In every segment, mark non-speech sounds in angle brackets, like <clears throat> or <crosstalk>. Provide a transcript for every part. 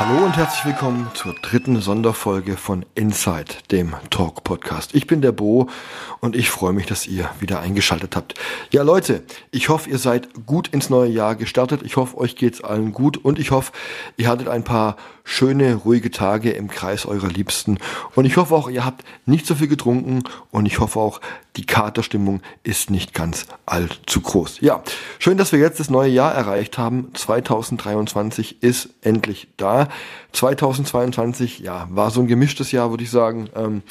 Hallo und herzlich willkommen zur dritten Sonderfolge von Inside, dem Talk Podcast. Ich bin der Bo und ich freue mich, dass ihr wieder eingeschaltet habt. Ja Leute, ich hoffe, ihr seid gut ins neue Jahr gestartet. Ich hoffe, euch geht's allen gut und ich hoffe, ihr hattet ein paar schöne, ruhige Tage im Kreis eurer Liebsten. Und ich hoffe auch, ihr habt nicht so viel getrunken und ich hoffe auch, die Katerstimmung ist nicht ganz allzu groß. Ja, schön, dass wir jetzt das neue Jahr erreicht haben. 2023 ist endlich da. 2022, ja, war so ein gemischtes Jahr, würde ich sagen. Ähm,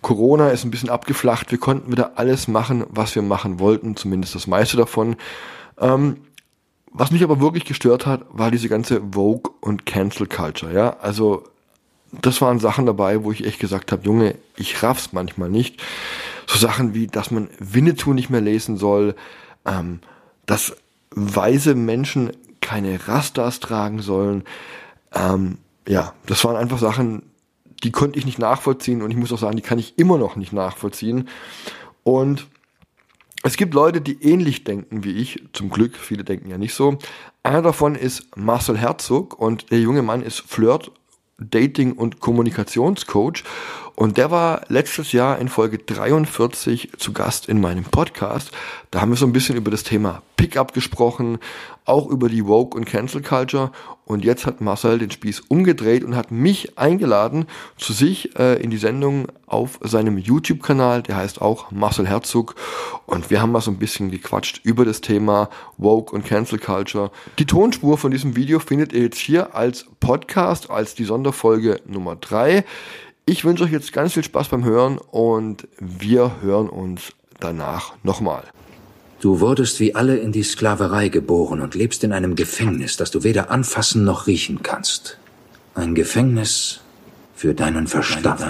Corona ist ein bisschen abgeflacht. Wir konnten wieder alles machen, was wir machen wollten, zumindest das meiste davon. Ähm, was mich aber wirklich gestört hat, war diese ganze Vogue und Cancel Culture, ja. Also, das waren Sachen dabei, wo ich echt gesagt habe, Junge, ich raff's manchmal nicht. So Sachen wie, dass man Winnetou nicht mehr lesen soll, ähm, dass weise Menschen keine Rastas tragen sollen. Ähm, ja, das waren einfach Sachen, die konnte ich nicht nachvollziehen und ich muss auch sagen, die kann ich immer noch nicht nachvollziehen. Und es gibt Leute, die ähnlich denken wie ich, zum Glück, viele denken ja nicht so. Einer davon ist Marcel Herzog und der junge Mann ist Flirt, Dating und Kommunikationscoach und der war letztes Jahr in Folge 43 zu Gast in meinem Podcast. Da haben wir so ein bisschen über das Thema Pickup gesprochen, auch über die Woke und Cancel Culture. Und jetzt hat Marcel den Spieß umgedreht und hat mich eingeladen zu sich äh, in die Sendung auf seinem YouTube-Kanal. Der heißt auch Marcel Herzog. Und wir haben mal so ein bisschen gequatscht über das Thema Woke und Cancel Culture. Die Tonspur von diesem Video findet ihr jetzt hier als Podcast, als die Sonderfolge Nummer drei. Ich wünsche euch jetzt ganz viel Spaß beim Hören und wir hören uns danach nochmal. Du wurdest wie alle in die Sklaverei geboren und lebst in einem Gefängnis, das du weder anfassen noch riechen kannst. Ein Gefängnis für deinen Verstand.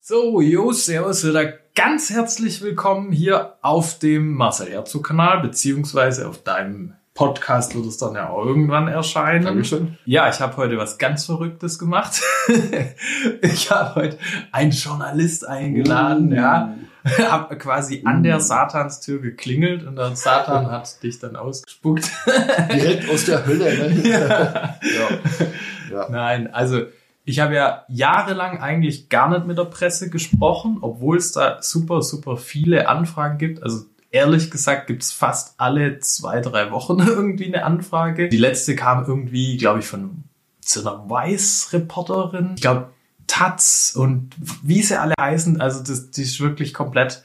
So, jo, servus, wieder ganz herzlich willkommen hier auf dem Marcel Herzog Kanal, beziehungsweise auf deinem Podcast wird es dann ja auch irgendwann erscheinen. Dankeschön. Ja, ich habe heute was ganz Verrücktes gemacht. <laughs> ich habe heute einen Journalist eingeladen, Uh. ja. <laughs> Quasi an der Satanstür geklingelt und der Satan hat dich dann ausgespuckt. <laughs> Direkt aus der Hölle, ne? <laughs> ja. ja. ja. Nein, also ich habe ja jahrelang eigentlich gar nicht mit der Presse gesprochen, obwohl es da super, super viele Anfragen gibt. Also ehrlich gesagt gibt's fast alle zwei, drei Wochen irgendwie eine Anfrage. Die letzte kam irgendwie, glaube ich, von so einer Weiß-Reporterin. Ich glaube, Taz und wie sie alle heißen. Also das, die ist wirklich komplett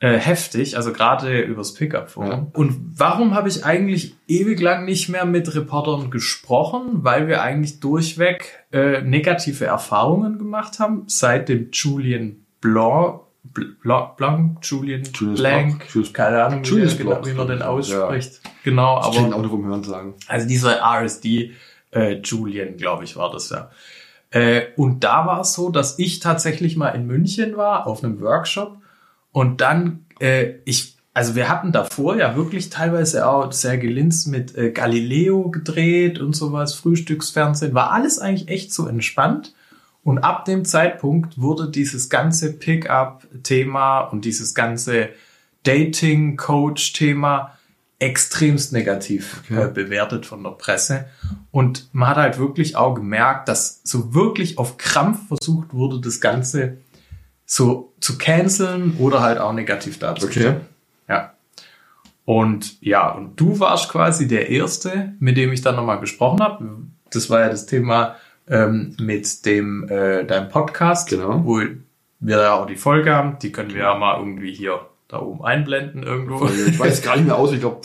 äh, heftig, also gerade übers Pickup-Forum. Ja. Und warum habe ich eigentlich ewig lang nicht mehr mit Reportern gesprochen? Weil wir eigentlich durchweg äh, negative Erfahrungen gemacht haben seit dem Julian Blanc, Blanc, Blanc Julian Julius Blanc, Blanc, keine Ahnung, wie, Julius genau, wie man den ich. ausspricht. Genau, Ich kenne aber auch nur vom Hören sagen. also dieser RSD äh, Julian, glaube ich, war das ja. Äh, und da war es so, dass ich tatsächlich mal in München war auf einem Workshop und dann äh, ich also wir hatten davor ja wirklich teilweise auch sehr gelinst mit äh, Galileo gedreht und sowas, Frühstücksfernsehen, war alles eigentlich echt so entspannt. Und ab dem Zeitpunkt wurde dieses ganze Pickup-Thema und dieses ganze Dating-Coach-Thema extremst negativ Okay. äh, bewertet von der Presse. Und man hat halt wirklich auch gemerkt, dass so wirklich auf Krampf versucht wurde, das Ganze so zu canceln oder halt auch negativ darzustellen. Okay. Ja. Und ja, und du warst quasi der Erste, mit dem ich dann nochmal gesprochen habe. Das war ja das Thema ähm, mit dem äh, deinem Podcast, Genau. wo wir ja auch die Folge haben. Die können wir ja mal irgendwie hier da oben einblenden irgendwo. Ich weiß gar nicht mehr aus, ich glaube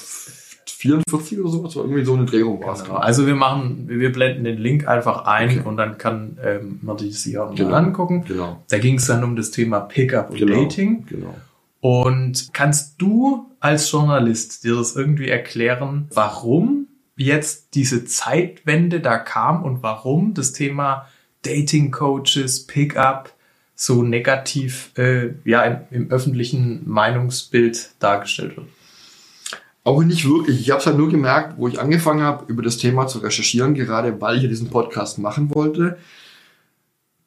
44 oder sowas, oder irgendwie so eine Drehung war es. Genau. Also wir machen, wir blenden den Link einfach ein Okay. und dann kann ähm, man die sich auch Genau. mal angucken. Genau. Da ging es dann um das Thema Pickup und Genau. Dating. Genau. Und kannst du als Journalist dir das irgendwie erklären, warum jetzt diese Zeitwende da kam und warum das Thema Dating Coaches, Pickup so negativ äh, ja im, im öffentlichen Meinungsbild dargestellt wird. Auch nicht wirklich. Ich habe es halt nur gemerkt, wo ich angefangen habe, über das Thema zu recherchieren, gerade weil ich ja diesen Podcast machen wollte,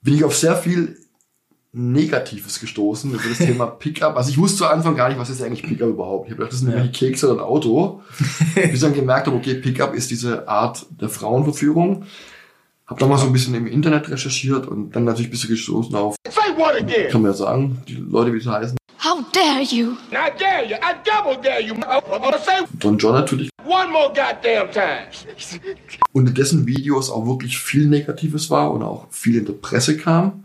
bin ich auf sehr viel Negatives gestoßen über das Thema <laughs> Pickup. Also ich wusste zu Anfang gar nicht, was ist eigentlich Pickup überhaupt. Ich habe gedacht, das sind Ja. irgendwelche Kekse oder ein Auto. <laughs> Bis ich dann gemerkt habe, okay, Pickup ist diese Art der Frauenverführung. Hab dann mal so ein bisschen im Internet recherchiert und dann natürlich ein bisschen gestoßen auf, Say what again? kann man ja sagen, die Leute, wie sie heißen. How dare you! I dare you. I double dare you. Say Don John natürlich. one more goddamn time. Und in dessen Videos auch wirklich viel Negatives war und auch viel in der Presse kam.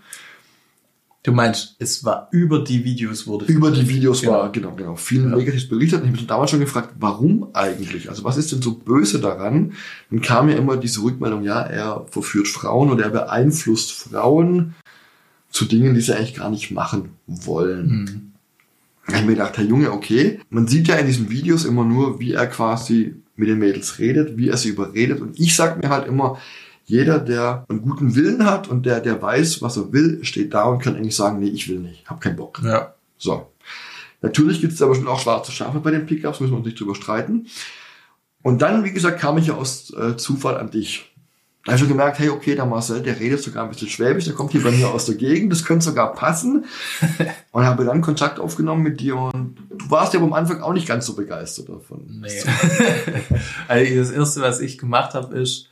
Du meinst, es war über die Videos wurde über die Videos Genau. war, genau, genau, viel Ja. Negatives berichtet. Und ich habe mich damals schon gefragt, warum eigentlich? Also was ist denn so böse daran? Dann kam ja immer diese Rückmeldung, ja, er verführt Frauen oder er beeinflusst Frauen zu Dingen, die sie eigentlich gar nicht machen wollen. Da habe ich mir gedacht, Herr Junge, okay, man sieht ja in diesen Videos immer nur, wie er quasi mit den Mädels redet, wie er sie überredet. Und ich sag mir halt immer, jeder, der einen guten Willen hat und der, der weiß, was er will, steht da und kann eigentlich sagen, nee, ich will nicht, hab keinen Bock. Ja. So. Natürlich gibt es aber schon auch schwarze Schafe bei den Pickups, müssen wir uns nicht drüber streiten. Und dann, wie gesagt, kam ich ja aus äh, Zufall an dich. Da habe ich schon gemerkt, hey, okay, der Marcel, der redet sogar ein bisschen schwäbisch, der kommt hier bei mir aus der Gegend, das könnte sogar passen. <laughs> Und habe dann Kontakt aufgenommen mit dir und du warst ja am Anfang auch nicht ganz so begeistert davon. Nee. <laughs> also das erste, was ich gemacht habe, ist,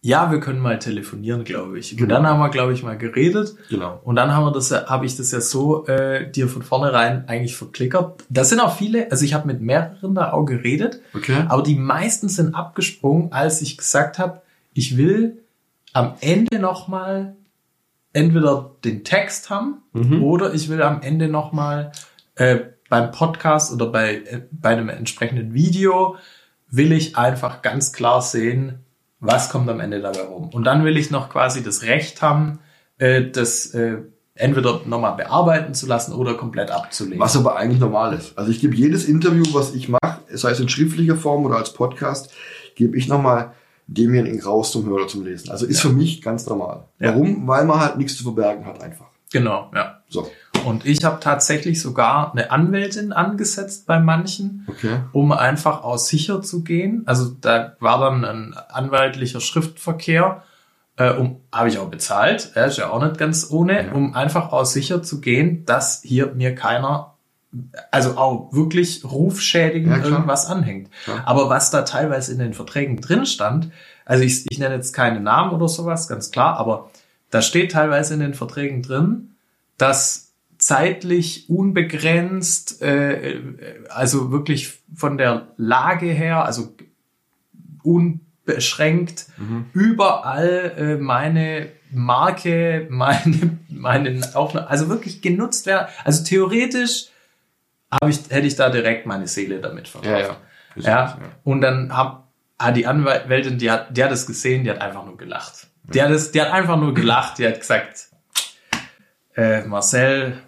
ja, wir können mal telefonieren, glaube ich. Und Genau. dann haben wir, glaube ich, mal geredet. Genau. Und dann haben wir das, habe ich das ja so äh, dir von vornherein eigentlich verklickert. Das sind auch viele, also ich habe mit mehreren da auch geredet, Okay. aber die meisten sind abgesprungen, als ich gesagt habe, ich will am Ende nochmal entweder den Text haben Mhm. oder ich will am Ende nochmal äh, beim Podcast oder bei, äh, bei einem entsprechenden Video will ich einfach ganz klar sehen, was kommt am Ende dabei rum. Und dann will ich noch quasi das Recht haben, äh, das äh, entweder nochmal bearbeiten zu lassen oder komplett abzulegen. Was aber eigentlich normal ist. Also ich gebe jedes Interview, was ich mache, sei es in schriftlicher Form oder als Podcast, gebe ich nochmal demjenigen raus zum Hörer zum Lesen. Also ist für mich ganz normal. Ja. Warum? Weil man halt nichts zu verbergen hat einfach. Genau, ja. So, Und ich habe tatsächlich sogar eine Anwältin angesetzt bei manchen, okay. um einfach aus sicher zu gehen. Also da war dann ein anwaltlicher Schriftverkehr, äh, um habe ich auch bezahlt, äh, ist ja auch nicht ganz ohne, Ja. um einfach aus sicher zu gehen, dass hier mir keiner, also auch wirklich rufschädigend Ja, irgendwas anhängt. Klar. Aber was da teilweise in den Verträgen drin stand, also ich, ich nenne jetzt keine Namen oder sowas, ganz klar, aber da steht teilweise in den Verträgen drin, dass zeitlich unbegrenzt, äh, also wirklich von der Lage her, also unbeschränkt, überall äh, meine Marke, meine, meine Aufnahme, also wirklich genutzt werden. Also theoretisch habe ich, hätte ich da direkt meine Seele damit verkauft. Ist Ja, das, und dann hab, ah, die Anwältin, die hat, die hat es gesehen, die hat einfach nur gelacht. Die hat es, die hat einfach nur gelacht, die hat gesagt, äh, Marcel,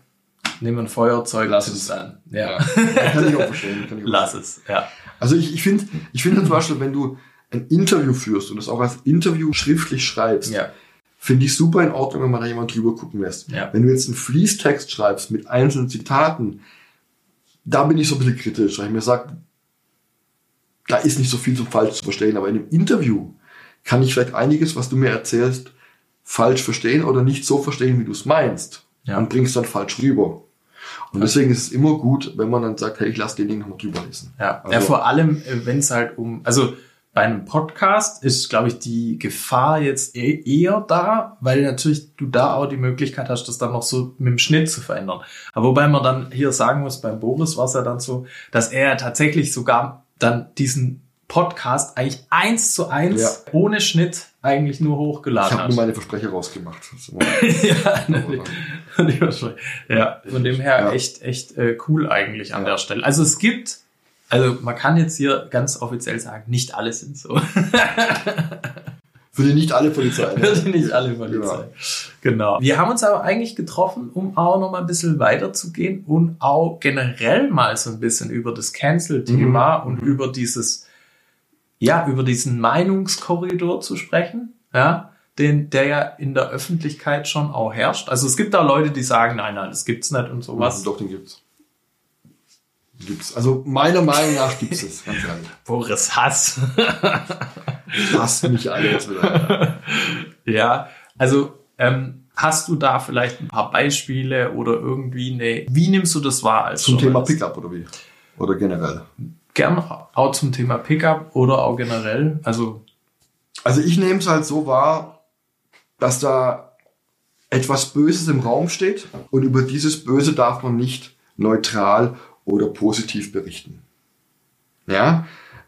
nimm ein Feuerzeug, Lass es. an. Ja, Ja. <laughs> Kann ich auch verstehen. Kann ich auch lass es, ja. Also ich, ich finde ich finde zum Beispiel, wenn du ein Interview führst und das auch als Interview schriftlich schreibst, Ja, finde ich super in Ordnung, wenn man da jemand drüber gucken lässt. Ja. Wenn du jetzt einen Fließtext schreibst mit einzelnen Zitaten, da bin ich so ein bisschen kritisch, weil ich mir sage, da ist nicht so viel so falsch zu verstehen, aber in einem Interview kann ich vielleicht einiges, was du mir erzählst, falsch verstehen oder nicht so verstehen, wie du es meinst. Ja. Und bringst dann falsch rüber. Und deswegen ist es immer gut, wenn man dann sagt, hey, ich lasse den Ding nochmal drüber lesen. ja. Also- ja vor allem, wenn es halt um, also bei einem Podcast ist, glaube ich, die Gefahr jetzt eh- eher da, weil natürlich du da auch die Möglichkeit hast, das dann noch so mit dem Schnitt zu verändern. Aber wobei man dann hier sagen muss, beim Boris war es ja dann so, dass er tatsächlich sogar dann diesen Podcast eigentlich eins zu eins Ja. ohne Schnitt eigentlich nur Ich hochgeladen habe hat. nur meine Versprecher rausgemacht. <laughs> Ja, <laughs> die ja, von dem her Ja. echt, echt äh, cool eigentlich an Ja. der Stelle. Also es gibt, also man kann jetzt hier ganz offiziell sagen, nicht alle sind so. <laughs> Für die nicht alle Polizei. <laughs> ne? Würde nicht alle Polizei. Genau. Wir haben uns aber eigentlich getroffen, um auch noch mal ein bisschen weiterzugehen und auch generell mal so ein bisschen über das Cancel-Thema Mhm. und über dieses, ja, über diesen Meinungskorridor zu sprechen, ja, den, der ja in der Öffentlichkeit schon auch herrscht? Also es gibt da Leute, die sagen, nein, nein, das gibt's nicht und sowas. Doch, den gibt's. Gibt's. Also meiner Meinung nach gibt's es, ganz ehrlich. <laughs> Boris Hass. Hasst mich alle jetzt wieder. <laughs> ja, also ähm, hast du da vielleicht ein paar Beispiele oder irgendwie eine, wie nimmst du das wahr als Zum Thema? Pickup oder wie? Oder generell. Gern auch zum Thema Pickup oder auch generell. Also Also ich nehme es halt so wahr, dass da etwas Böses im Raum steht und über dieses Böse darf man nicht neutral oder positiv berichten. Ja,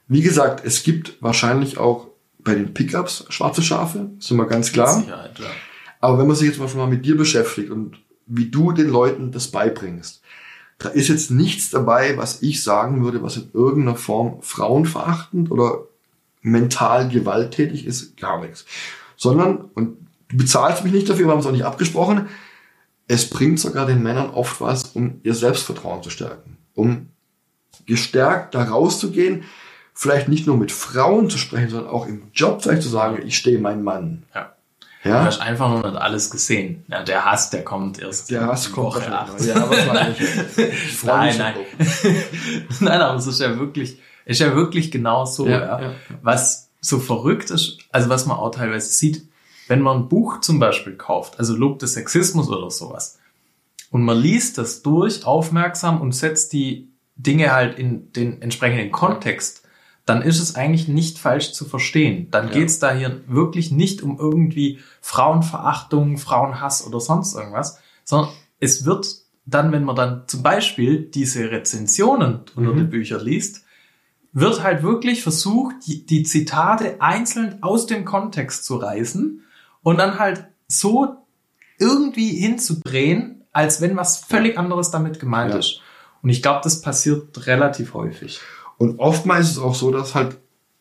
wie gesagt, es gibt wahrscheinlich auch bei den Pickups schwarze Schafe, sind wir ganz klar. Ja. Aber wenn man sich jetzt mal schon mal mit dir beschäftigt und wie du den Leuten das beibringst, da ist jetzt nichts dabei, was ich sagen würde, was in irgendeiner Form frauenverachtend oder mental gewalttätig ist, gar nichts. Sondern, und du bezahlst mich nicht dafür, wir haben es auch nicht abgesprochen, es bringt sogar den Männern oft was, um ihr Selbstvertrauen zu stärken. Um gestärkt da rauszugehen, vielleicht nicht nur mit Frauen zu sprechen, sondern auch im Job vielleicht zu sagen, ich stehe mein Mann. ja. Du Ja? hast einfach noch nicht alles gesehen. Ja, der Hass, der kommt erst. Der Hass kommt Woche noch. Ja, <laughs> Nein, nein. <laughs> nein, aber es ist ja wirklich, ist ja wirklich genau so, ja, ja. Was so verrückt ist, also was man auch teilweise sieht, wenn man ein Buch zum Beispiel kauft, also Lob des Sexismus oder sowas, und man liest das durch, aufmerksam und setzt die Dinge halt in den entsprechenden Kontext, dann ist es eigentlich nicht falsch zu verstehen. Dann Ja. geht's da hier wirklich nicht um irgendwie Frauenverachtung, Frauenhass oder sonst irgendwas, sondern es wird dann, wenn man dann zum Beispiel diese Rezensionen unter Mhm. den Büchern liest, wird halt wirklich versucht, die, die Zitate einzeln aus dem Kontext zu reißen und dann halt so irgendwie hinzudrehen, als wenn was völlig anderes damit gemeint Ja. ist. Und ich glaube, das passiert relativ häufig. Und oftmals ist es auch so, dass halt,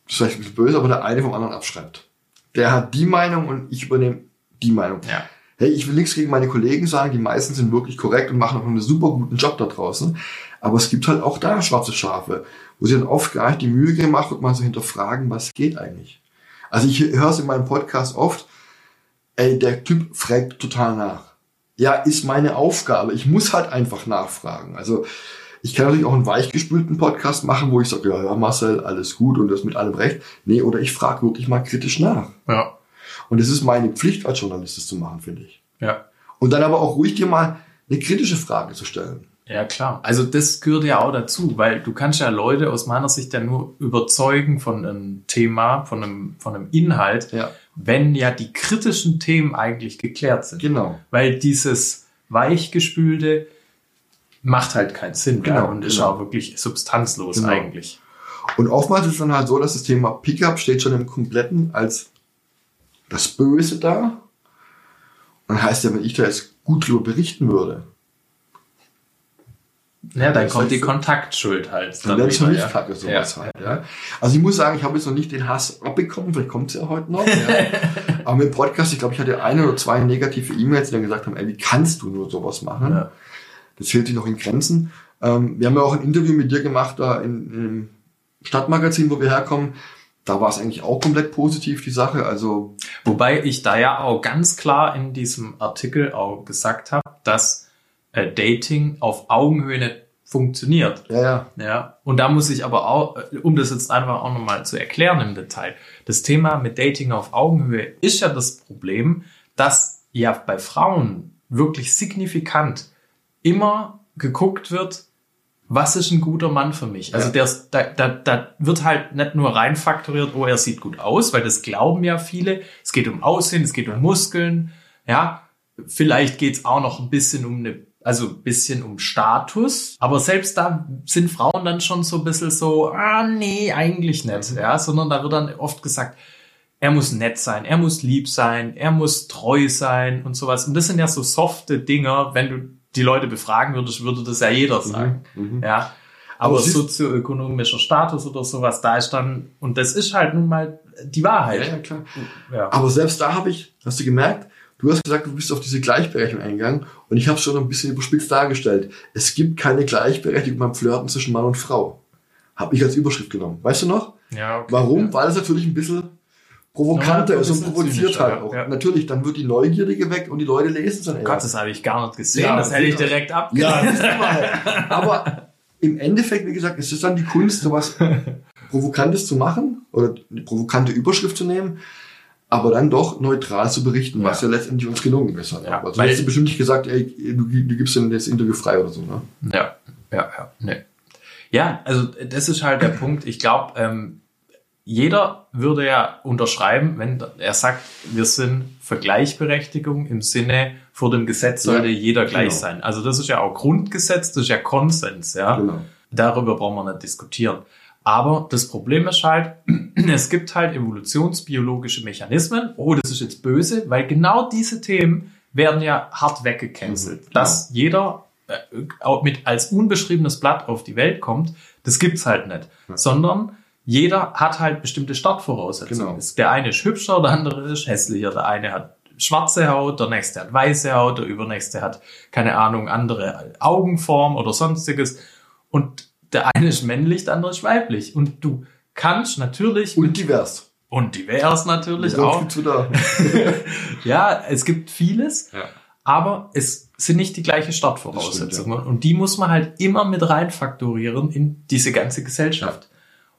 das ist vielleicht ein bisschen böse, aber der eine vom anderen abschreibt. Der hat die Meinung und ich übernehme die Meinung. Ja. Hey, ich will nichts gegen meine Kollegen sagen, die meisten sind wirklich korrekt und machen auch einen super guten Job da draußen. Aber es gibt halt auch da schwarze Schafe, wo sie dann oft gar nicht die Mühe gemacht wird, mal so hinterfragen, was geht eigentlich. Also ich höre es in meinem Podcast oft, ey, der Typ fragt total nach. Ja, ist meine Aufgabe. Ich muss halt einfach nachfragen. Also ich kann natürlich auch einen weichgespülten Podcast machen, wo ich sage, ja, ja, Marcel, alles gut und das mit allem recht. Nee, oder ich frage wirklich mal kritisch nach. Ja. Und es ist meine Pflicht als Journalist, das zu machen, finde ich. Ja. Und dann aber auch ruhig dir mal eine kritische Frage zu stellen. Ja, klar. Also das gehört ja auch dazu, weil du kannst ja Leute aus meiner Sicht ja nur überzeugen von einem Thema, von einem, von einem Inhalt, Ja. wenn ja die kritischen Themen eigentlich geklärt sind. Genau. Weil dieses weichgespülte macht halt keinen Sinn Genau, und ist genau. auch wirklich substanzlos Genau. eigentlich. Und oftmals ist es dann halt so, dass das Thema Pickup steht schon im Kompletten als das Böse da. Und dann heißt ja, wenn ich da jetzt gut drüber berichten würde, Ja, dann kommt die Kontaktschuld halt. dann wäre es für wieder, mich ja. kacke sowas Ja. halt. Ja. Also ich muss sagen, ich habe jetzt noch nicht den Hass abbekommen, vielleicht kommt es ja heute noch. Ja. <laughs> Aber mit dem Podcast, ich glaube, ich hatte eine oder zwei negative E-Mails, die dann gesagt haben, ey, wie kannst du nur sowas machen? Ja. Das hält sich noch in Grenzen. Ähm, wir haben ja auch ein Interview mit dir gemacht da in, im Stadtmagazin, wo wir herkommen. Da war es eigentlich auch komplett positiv, die Sache. Also, Wobei ich da ja auch ganz klar in diesem Artikel auch gesagt habe, dass äh, Dating auf Augenhöhe nicht funktioniert. ja, ja, Ja, und da muss ich aber auch, äh, um das jetzt einfach auch nochmal zu erklären im Detail, das Thema mit Dating auf Augenhöhe ist ja das Problem, dass ja bei Frauen wirklich signifikant immer geguckt wird, was ist ein guter Mann für mich? Also Ja. der, da, da, da wird halt nicht nur reinfaktoriert, oh, er sieht gut aus, weil das glauben ja viele. Es geht um Aussehen, es geht um Muskeln, ja. Vielleicht geht's auch noch ein bisschen um eine, also ein bisschen um Status. Aber selbst da sind Frauen dann schon so ein bisschen so, ah, nee, eigentlich nicht, ja. Sondern da wird dann oft gesagt, er muss nett sein, er muss lieb sein, er muss treu sein und sowas. Und das sind ja so softe Dinger, wenn du die Leute befragen würdest, würde das ja jeder sagen. Ja. Aber, Aber sozioökonomischer Status oder sowas, da ist dann, und das ist halt nun mal die Wahrheit. ja, klar. Ja. Aber selbst da habe ich, hast du gemerkt, du hast gesagt, du bist auf diese Gleichberechtigung eingegangen und ich habe es schon ein bisschen überspitzt dargestellt. Es gibt keine Gleichberechtigung beim Flirten zwischen Mann und Frau. Habe ich als Überschrift genommen. Weißt du noch? Ja, okay. Warum? Weil es natürlich ein bisschen provokanter Ja, ist und provoziert halt ja. auch. Ja. Natürlich, dann wird die Neugierde geweckt und die Leute lesen es dann Oh Gott, das habe ich gar nicht gesehen. Ja, das hätte ich direkt abgelehnt. Ja, das ist immer halt. Aber im Endeffekt, wie gesagt, ist es dann die Kunst, sowas <laughs> Provokantes zu machen oder eine provokante Überschrift zu nehmen, aber dann doch neutral zu berichten, was ja, letztendlich uns gelungen ist. Halt. Ja, also weil- hättest du bestimmt nicht gesagt, ey, du, du gibst denn das Interview frei oder so, ne? Ja, ja, ja. Nee. Ja, also das ist halt der Punkt. Ich glaube, ähm, jeder würde ja unterschreiben, wenn er sagt, wir sind für Gleichberechtigung im Sinne, vor dem Gesetz sollte Ja, jeder gleich genau. sein. Also das ist ja auch Grundgesetz, das ist ja Konsens, ja. Genau. Darüber brauchen wir nicht diskutieren. Aber das Problem ist halt, <clears throat> es gibt halt evolutionsbiologische Mechanismen. Oh, das ist jetzt böse, weil genau diese Themen werden ja hart weggecancelt. Mhm, genau. Dass jeder äh, mit als unbeschriebenes Blatt auf die Welt kommt, das gibt's halt nicht. Sondern jeder hat halt bestimmte Startvoraussetzungen. Genau. Der eine ist hübscher, der andere ist hässlicher, der eine hat schwarze Haut, der nächste hat weiße Haut, der übernächste hat, keine Ahnung, andere Augenform oder sonstiges. Und der eine ist männlich, der andere ist weiblich. Und du kannst natürlich Und divers. und divers natürlich Sonst auch. <laughs> Ja, es gibt vieles, Ja. aber es sind nicht die gleiche Startvoraussetzungen. Und die muss man halt immer mit reinfaktorieren in diese ganze Gesellschaft.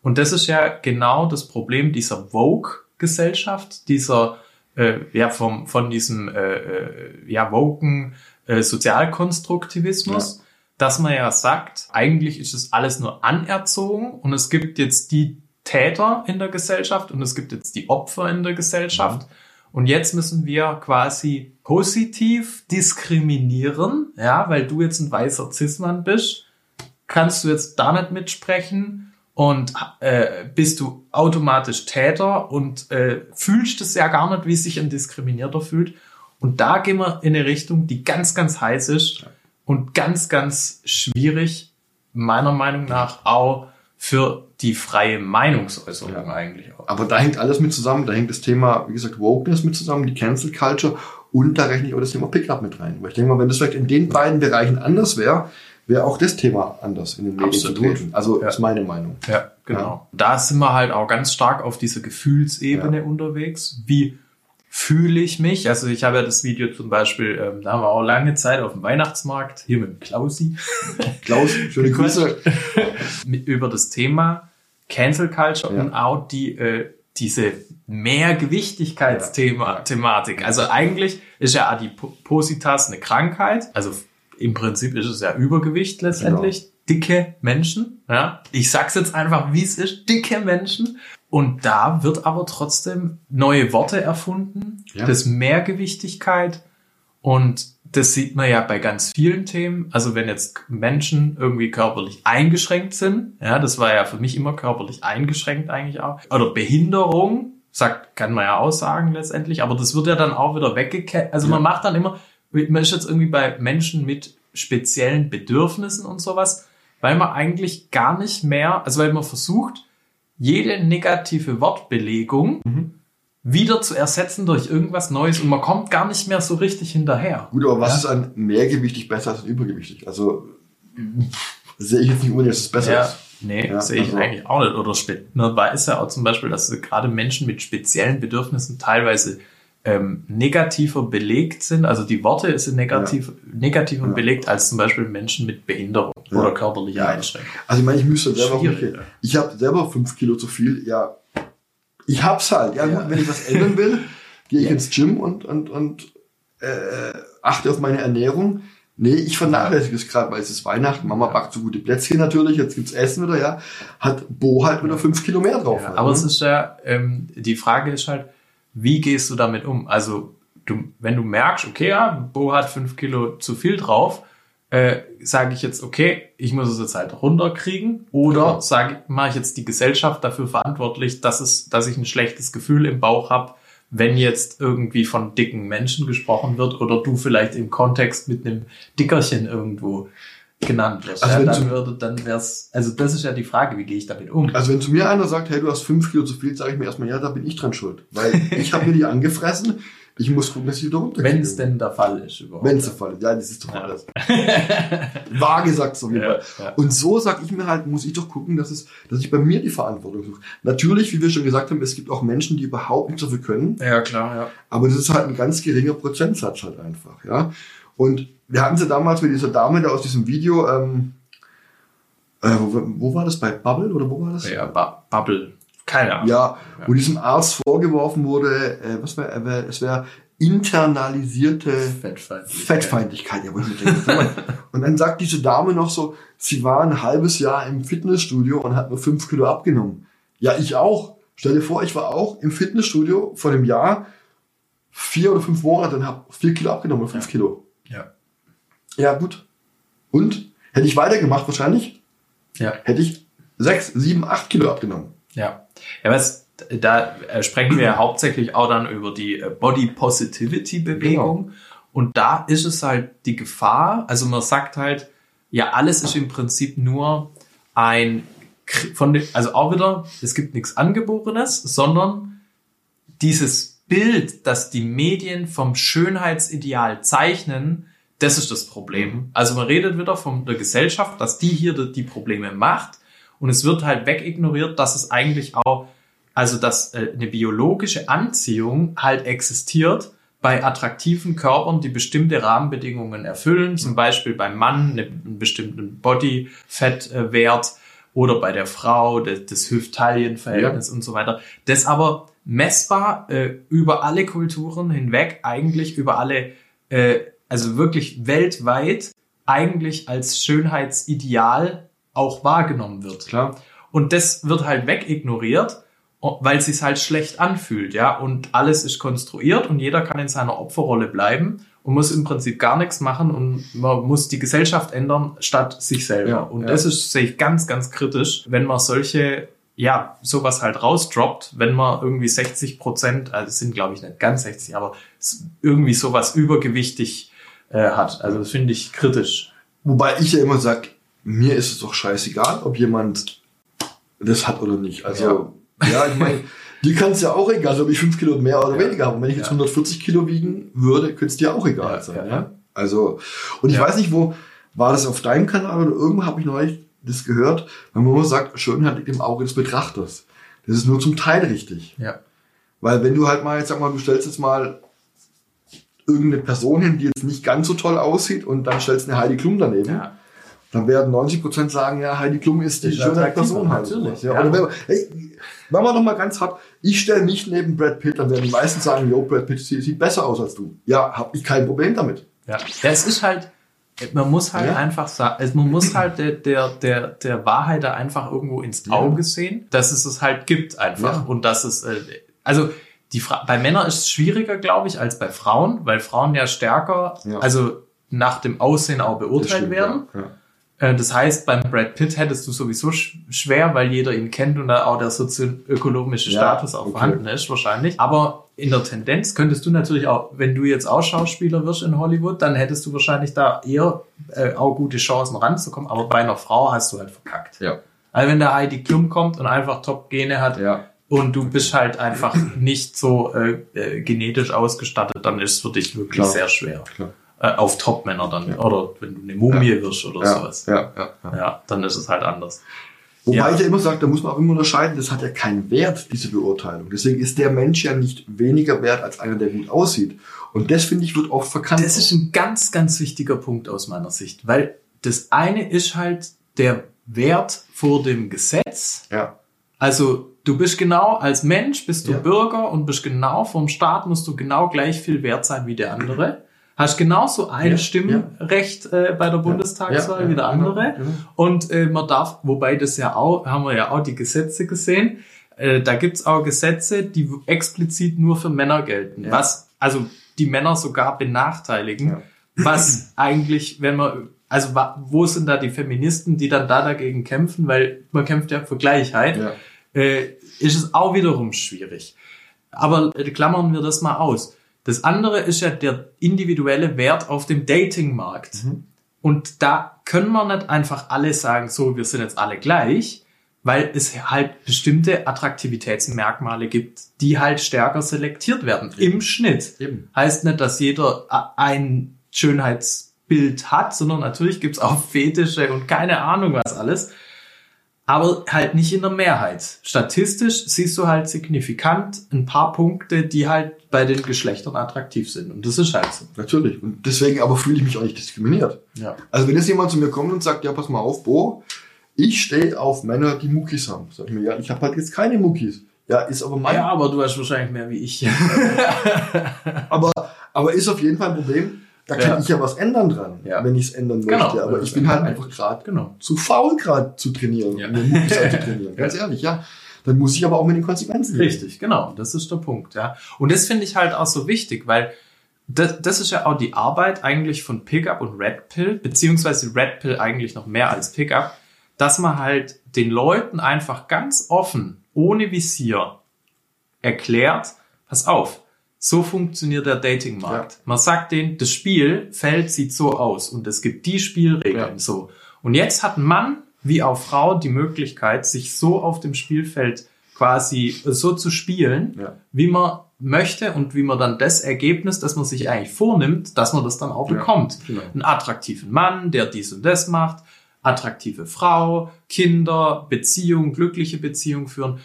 Und das ist ja genau das Problem dieser Vogue-Gesellschaft, dieser, äh, ja, vom, von diesem, äh, äh, ja, woken äh, Sozialkonstruktivismus, dass man ja sagt, eigentlich ist es alles nur anerzogen und es gibt jetzt die Täter in der Gesellschaft und es gibt jetzt die Opfer in der Gesellschaft. Und jetzt müssen wir quasi positiv diskriminieren, ja, weil du jetzt ein weißer Cis-Mann bist, kannst du jetzt da nicht mitsprechen? Und äh, bist du automatisch Täter und äh, fühlst es ja gar nicht, wie sich ein Diskriminierter fühlt. Und da gehen wir in eine Richtung, die ganz, ganz heiß ist und ganz, ganz schwierig, meiner Meinung nach auch für die freie Meinungsäußerung Ja. eigentlich auch. Aber da hängt alles mit zusammen. Da hängt das Thema, wie gesagt, Wokeness mit zusammen, die Cancel Culture und da rechne ich auch das Thema Pickup mit rein. Weil ich denke mal, wenn das vielleicht in den beiden Bereichen anders wäre, wäre auch das Thema anders in den Medien Absolut. vertreten. Also Ja. ist meine Meinung. Ja, genau. Da sind wir halt auch ganz stark auf dieser Gefühlsebene Ja. unterwegs. Wie fühle ich mich? Also ich habe ja das Video zum Beispiel, ähm, da haben wir auch lange Zeit auf dem Weihnachtsmarkt, hier mit dem Klausi, <laughs> Klaus, schöne Grüße. <laughs> über das Thema Cancel Culture Ja. und auch die, äh, diese Mehrgewichtigkeitsthema, Ja. Also eigentlich ist ja Adipositas eine Krankheit. Also im Prinzip ist es ja Übergewicht letztendlich. Genau. Dicke Menschen. Ja. Ich sag's jetzt einfach, wie es ist. Dicke Menschen. Und da wird aber trotzdem neue Worte erfunden. Ja. Das Mehrgewichtigkeit. Und das sieht man ja bei ganz vielen Themen. Also wenn jetzt Menschen irgendwie körperlich eingeschränkt sind, ja, das war ja für mich immer körperlich eingeschränkt eigentlich auch. Oder Behinderung, sagt, kann man ja auch sagen letztendlich, aber das wird ja dann auch wieder weggekehrt. Also man macht dann immer, man ist jetzt irgendwie bei Menschen mit speziellen Bedürfnissen und sowas, weil man eigentlich gar nicht mehr, also weil man versucht, jede negative Wortbelegung wieder zu ersetzen durch irgendwas Neues und man kommt gar nicht mehr so richtig hinterher. Gut, aber was ist an mehrgewichtig besser als übergewichtig? Also sehe ich jetzt nicht unbedingt, dass es besser Ja, ist. nee, Ja, sehe ich also- eigentlich auch nicht. Oder man weiß ja auch zum Beispiel, dass gerade Menschen mit speziellen Bedürfnissen teilweise ähm, negativer belegt sind. Also die Worte sind negativ, negativer Ja. belegt als zum Beispiel Menschen mit Behinderung Ja. oder körperlicher Ja. Einschränkung. Also ich meine, ich müsste selber, Schwierig, ja. ich habe selber fünf Kilo zu viel, ja, ich hab's halt. Ja, Ja. gut, wenn ich was ändern will, <laughs> gehe ich ins Gym und, und, und äh, achte auf meine Ernährung. Nee, ich vernachlässige es gerade, weil es ist Weihnachten, Mama backt so gute Plätzchen natürlich, jetzt gibt's Essen wieder, ja. Hat Bo halt wieder fünf Kilo mehr drauf. Ja, halt, aber ne? es ist ja, ähm, die Frage ist halt, wie gehst du damit um? Also, du, wenn du merkst, okay, ja, Bo hat fünf Kilo zu viel drauf, äh, sage ich jetzt, okay, ich muss es jetzt halt runterkriegen, oder Genau. sage mache ich jetzt die Gesellschaft dafür verantwortlich, dass es, dass ich ein schlechtes Gefühl im Bauch habe, wenn jetzt irgendwie von dicken Menschen gesprochen wird oder du vielleicht im Kontext mit einem Dickerchen irgendwo genannt wirst. Also ja, wenn dann würde, dann wär's, also das ist ja die Frage, wie gehe ich damit um? Also wenn zu mir einer sagt, hey, du hast fünf Kilo zu viel, sage ich mir erstmal, ja, da bin ich dran schuld. Weil ich habe mir die angefressen, ich muss gucken, dass ich wieder runterkriege. Wenn es denn der Fall ist überhaupt. Wenn es der Fall ist. Ja, das ist doch alles. Wahr gesagt auf jeden Ja, Fall. ja. Und so sag ich mir halt, muss ich doch gucken, dass es, dass ich bei mir die Verantwortung suche. Natürlich, wie wir schon gesagt haben, es gibt auch Menschen, die überhaupt nicht so viel können. Ja, klar, ja. Aber das ist halt ein ganz geringer Prozentsatz halt einfach, ja. Und wir hatten sie damals mit dieser Dame da aus diesem Video, ähm, äh, wo, wo war das? Bei Bubble oder wo war das? Ja, ba Bubble. Keine Ahnung. Ja, wo diesem Arzt vorgeworfen wurde, äh, was wär, äh, es wäre internalisierte Fettfeindlichkeit. Fettfeindlichkeit. Ja, <laughs> und dann sagt diese Dame noch so, sie war ein halbes Jahr im Fitnessstudio und hat nur fünf Kilo abgenommen. Ja, ich auch. Stell dir vor, ich war auch im Fitnessstudio vor einem Jahr, vier oder fünf Monate und habe vier Kilo abgenommen, oder fünf Kilo. Ja. Gut. Und? Hätte ich weitergemacht wahrscheinlich, Ja. hätte ich sechs, sieben, acht Kilo abgenommen. Ja. Ja, was, da äh, sprechen wir ja hauptsächlich auch dann über die äh, Body Positivity Bewegung. Und da ist es halt die Gefahr, also man sagt halt, ja, alles ist im Prinzip nur ein, von also auch wieder, es gibt nichts Angeborenes, sondern dieses Bild, das die Medien vom Schönheitsideal zeichnen, das ist das Problem. Also man redet wieder von der Gesellschaft, dass die hier die Probleme macht und es wird halt wegignoriert, dass es eigentlich auch, also dass äh, eine biologische Anziehung halt existiert bei attraktiven Körpern, die bestimmte Rahmenbedingungen erfüllen, zum Beispiel beim Mann eine, einen bestimmten Bodyfettwert oder bei der Frau das, das Hüft-Taillen-Verhältnis und so weiter. Das aber messbar äh, über alle Kulturen hinweg, eigentlich über alle, äh, also wirklich weltweit, eigentlich als Schönheitsideal auch wahrgenommen wird. Klar. Und das wird halt wegignoriert, weil es sich halt schlecht anfühlt, ja. Und alles ist konstruiert und jeder kann in seiner Opferrolle bleiben und muss im Prinzip gar nichts machen und man muss die Gesellschaft ändern statt sich selber. Ja, und ja. das ist, sehe ich ganz, ganz kritisch, wenn man solche, ja, sowas halt rausdroppt, wenn man irgendwie 60 Prozent, also es sind glaube ich nicht ganz 60, aber irgendwie sowas übergewichtig äh, hat. Also das finde ich kritisch. Wobei ich ja immer sag, mir ist es doch scheißegal, ob jemand das hat oder nicht. Also, ja, ich meine, <laughs> dir kann es ja auch egal sein, ob ich fünf Kilo mehr oder Ja. weniger habe. Und wenn ich jetzt Ja. 140 Kilo wiegen würde, könnte es dir auch egal Ja, sein. ja, Ja, ja. Also, und ich Ja. weiß nicht, wo, war das auf deinem Kanal oder irgendwo habe ich neulich das gehört, wenn man immer sagt, Schönheit liegt im Auge des Betrachters. Das ist nur zum Teil richtig. Ja. Weil wenn du halt mal, jetzt sag mal, du stellst jetzt mal irgendeine Person hin, die jetzt nicht ganz so toll aussieht und dann stellst eine Heidi Klum daneben, Ja. dann werden 90% sagen, ja, Heidi Klum ist die Ist schöne Person halt. natürlich, Ja, ja. Oder wenn, man- hey, machen wir noch mal ganz hart, ich stelle mich neben Brad Pitt, dann werden die meisten sagen, yo, Brad Pitt sieht, sieht besser aus als du. Ja, habe ich kein Problem damit. Ja, ja es ist halt, man muss halt Ja. einfach sagen, man muss halt der, der, der, der Wahrheit da einfach irgendwo ins Ja. Auge sehen, dass es es halt gibt einfach Ja. und dass es, äh, also die Fra bei Männern ist es schwieriger, glaube ich, als bei Frauen, weil Frauen ja stärker, Ja. also nach dem Aussehen auch beurteilt stimmt, werden. Ja. Äh, Das heißt, beim Brad Pitt hättest du sowieso sch schwer, weil jeder ihn kennt und da auch der sozioökonomische Ja, Status auch okay. vorhanden ist, wahrscheinlich. Aber in der Tendenz könntest du natürlich auch, wenn du jetzt auch Schauspieler wirst in Hollywood, dann hättest du wahrscheinlich da eher äh, auch gute Chancen ranzukommen. Aber bei einer Frau hast du halt verkackt. Ja. Also wenn der Heidi Klum kommt und einfach Top-Gene hat Ja. Und du bist halt einfach <clears throat> nicht so äh, äh, genetisch ausgestattet, dann ist es für dich wirklich Klar. sehr schwer. Klar. Äh, auf Top-Männer dann. Oder wenn du eine Mumie wirst oder Ja. sowas. Ja. Ja. Ja. Ja, dann ist es halt anders. Wobei Ja. ich ja immer sage, da muss man auch immer unterscheiden, das hat ja keinen Wert, diese Beurteilung. Deswegen ist der Mensch ja nicht weniger wert als einer, der gut aussieht. Und das, finde ich, wird oft verkannt. Das ist ein ganz, ganz wichtiger Punkt aus meiner Sicht, weil das eine ist halt der Wert vor dem Gesetz. ja. Also du bist genau als Mensch, bist du Ja. Bürger und bist genau vom Staat, musst du genau gleich viel wert sein wie der andere. Hast genauso ein Ja, Stimmrecht äh, bei der Bundestagswahl wie der genau, andere. genau. Und äh, man darf, wobei das ja auch, haben wir ja auch die Gesetze gesehen, äh, da gibt's auch Gesetze, die explizit nur für Männer gelten. Was, also die Männer sogar benachteiligen, was eigentlich, wenn man, also wo sind da die Feministen, die dann da dagegen kämpfen, weil man kämpft ja für Gleichheit, Ja. Äh, ist es auch wiederum schwierig. Aber äh, klammern wir das mal aus. Das andere ist ja der individuelle Wert auf dem Datingmarkt. Und da können wir nicht einfach alle sagen, so, wir sind jetzt alle gleich, weil es halt bestimmte Attraktivitätsmerkmale gibt, die halt stärker selektiert werden im Schnitt. Eben. Heißt nicht, dass jeder a- ein Schönheitsbild hat, sondern natürlich gibt's auch Fetische und keine Ahnung was alles. Aber halt nicht in der Mehrheit. Statistisch siehst du halt signifikant ein paar Punkte, die halt bei den Geschlechtern attraktiv sind. Und das ist halt so. Natürlich. Und deswegen aber fühle ich mich auch nicht diskriminiert. Ja. Also wenn jetzt jemand zu mir kommt und sagt, ja, pass mal auf, Bo, ich stehe auf Männer, die Muckis haben. Sag ich mir, ja, ich habe halt jetzt keine Muckis. Ja, ist aber mein, Ja, aber du hast wahrscheinlich mehr wie ich. <laughs> aber, aber ist auf jeden Fall ein Problem. Da kann Ja. ich ja was ändern dran, Ja. wenn ich es ändern möchte. Genau, aber ich bin halt einfach gerade genau. zu faul gerade zu trainieren, Ja. um mir Muckis <laughs> anzutrainieren. Ganz ehrlich, ja. Dann muss ich aber auch mit den Konsequenzen leben. Richtig, genau. Das ist der Punkt, ja. Und das finde ich halt auch so wichtig, weil das, das ist ja auch die Arbeit eigentlich von Pickup und Red Pill, beziehungsweise Red Pill eigentlich noch mehr als Pickup, dass man halt den Leuten einfach ganz offen, ohne Visier, erklärt, pass auf, so funktioniert der Datingmarkt. Ja. Man sagt denen, das Spielfeld sieht so aus und es gibt die Spielregeln Ja. so. Und jetzt hat Mann wie auch Frau die Möglichkeit, sich so auf dem Spielfeld quasi so zu spielen, Ja. wie man möchte und wie man dann das Ergebnis, das man sich eigentlich vornimmt, dass man das dann auch bekommt. genau. Einen attraktiven Mann, der dies und das macht, attraktive Frau, Kinder, Beziehung, glückliche Beziehung führen.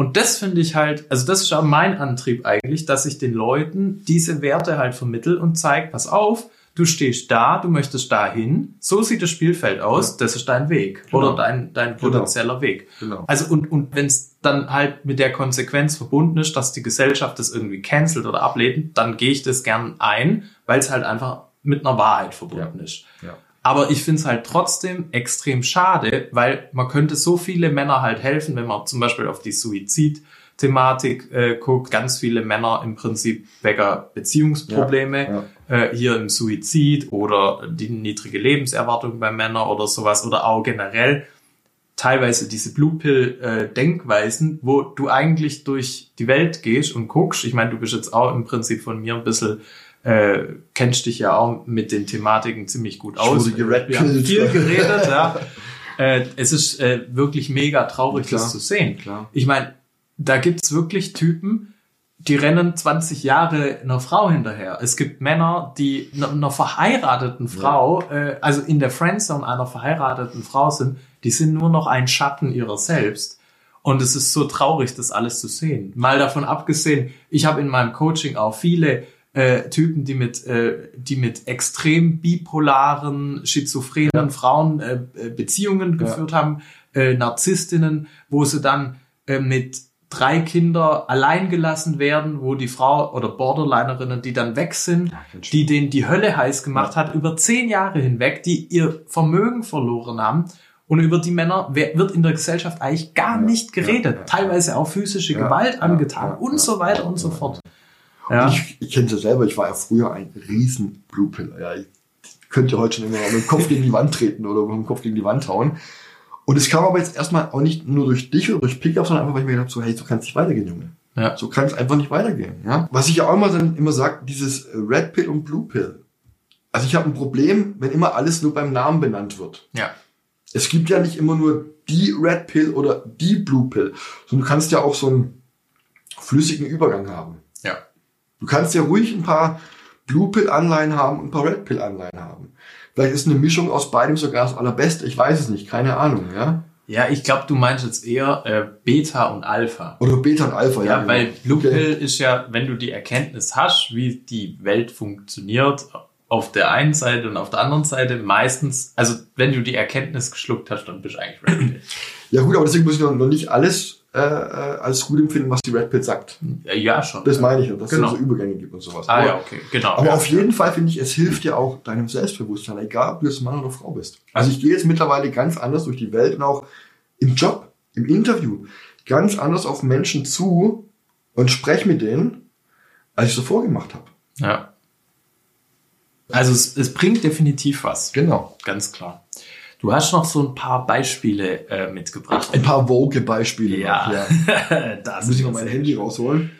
Und das finde ich halt, also das ist auch mein Antrieb eigentlich, dass ich den Leuten diese Werte halt vermittel und zeige, pass auf, du stehst da, du möchtest dahin, so sieht das Spielfeld aus, das ist dein Weg Genau. oder dein, dein potenzieller Weg. Genau. Also und, und wenn es dann halt mit der Konsequenz verbunden ist, dass die Gesellschaft das irgendwie cancelt oder ablehnt, dann gehe ich das gern ein, weil es halt einfach mit einer Wahrheit verbunden ist. Ja. Aber ich finde es halt trotzdem extrem schade, weil man könnte so viele Männer halt helfen, wenn man zum Beispiel auf die Suizid-Thematik äh, guckt. Ganz viele Männer im Prinzip wegen Beziehungsprobleme, Äh, hier im Suizid oder die niedrige Lebenserwartung bei Männern oder sowas oder auch generell teilweise diese Blue Pill äh, Denkweisen, wo du eigentlich durch die Welt gehst und guckst. Ich meine, du bist jetzt auch im Prinzip von mir ein bisschen äh, kennst dich ja auch mit den Thematiken ziemlich gut aus. Wir haben viel geredet, ja. <laughs> Äh, es ist äh, wirklich mega traurig, Klar, das zu sehen. klar. Ich meine, da gibt's wirklich Typen, die rennen 20 Jahre einer Frau hinterher. Es gibt Männer, die einer- verheirateten Frau, äh, also in der Friendzone einer verheirateten Frau sind, die sind nur noch ein Schatten ihrer selbst. Und es ist so traurig, das alles zu sehen. Mal davon abgesehen, ich habe in meinem Coaching auch viele äh, Typen, die mit, äh, die mit extrem bipolaren, schizophrenen Frauen äh, äh, Beziehungen geführt haben, äh, Narzisstinnen, wo sie dann äh, mit drei Kinder allein gelassen werden, wo die Frau oder Borderlinerinnen, die dann weg sind, ganz die denen die Hölle heiß gemacht hat, über zehn Jahre hinweg, die ihr Vermögen verloren haben. Und über die Männer wird in der Gesellschaft eigentlich gar nicht geredet. ja, ja. Teilweise auch physische Ja, Gewalt ja, angetan ja, und ja, so weiter ja, und so ja, fort. Ja. Ich, ich kenne es ja selber, ich war ja früher ein riesen Blue Piller. Ja, ich könnte heute schon immer mit dem Kopf gegen die Wand treten oder mit dem Kopf gegen die Wand hauen. Und es kam aber jetzt erstmal auch nicht nur durch dich oder durch Pickup, sondern einfach, weil ich mir gedacht habe, so, hey, so kann es nicht weitergehen, Junge. Ja. So kann es einfach nicht weitergehen. Ja? Was ich ja auch immer, dann immer sage, dieses Red Pill und Blue Pill. Also ich habe ein Problem, wenn immer alles nur beim Namen benannt wird. ja. Es gibt ja nicht immer nur die Red Pill oder die Blue Pill, sondern du kannst ja auch so einen flüssigen Übergang haben. Ja. Du kannst ja ruhig ein paar Blue Pill Anleihen haben und ein paar Red Pill Anleihen haben. Vielleicht ist eine Mischung aus beidem sogar das allerbeste. Ich weiß es nicht, keine Ahnung, ja. Ja, ich glaube, du meinst jetzt eher äh, Beta und Alpha. Oder Beta und Alpha, ja. Ja, weil genau. Blue Okay. Pill ist ja, wenn du die Erkenntnis hast, wie die Welt funktioniert, auf der einen Seite und auf der anderen Seite meistens, also wenn du die Erkenntnis geschluckt hast, dann bist du eigentlich Red Pill. Ja gut, aber deswegen muss ich noch, noch nicht alles äh, äh, als gut empfinden, was die Red Pill sagt. Ja, schon. Das meine ich, ja, dass Genau. es so Übergänge gibt und sowas. ah aber, ja, okay, genau. aber ja. auf jeden Fall finde ich, es hilft ja auch deinem Selbstbewusstsein, egal ob du jetzt Mann oder Frau bist. Also ich gehe jetzt mittlerweile ganz anders durch die Welt und auch im Job, im Interview, ganz anders auf Menschen zu und spreche mit denen, als ich so vorgemacht habe. Ja. Also es, es bringt definitiv was. Genau. Ganz klar. Du hast noch so ein paar Beispiele äh, mitgebracht. Ein paar Vogue-Beispiele. Ja. noch, ja. <laughs> das Muss ich mal mein Handy rausholen.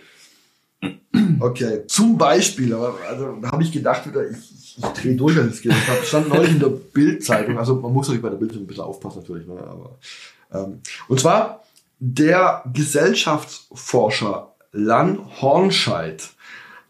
Okay, zum Beispiel, aber also, da habe ich gedacht ich, ich, ich drehe durch an das Geld. Das stand neulich in der <laughs> Bildzeitung, also man muss natürlich bei der Bildzeitung ein bisschen aufpassen natürlich, ne, aber ähm, und zwar der Gesellschaftsforscher Lan Hornscheid,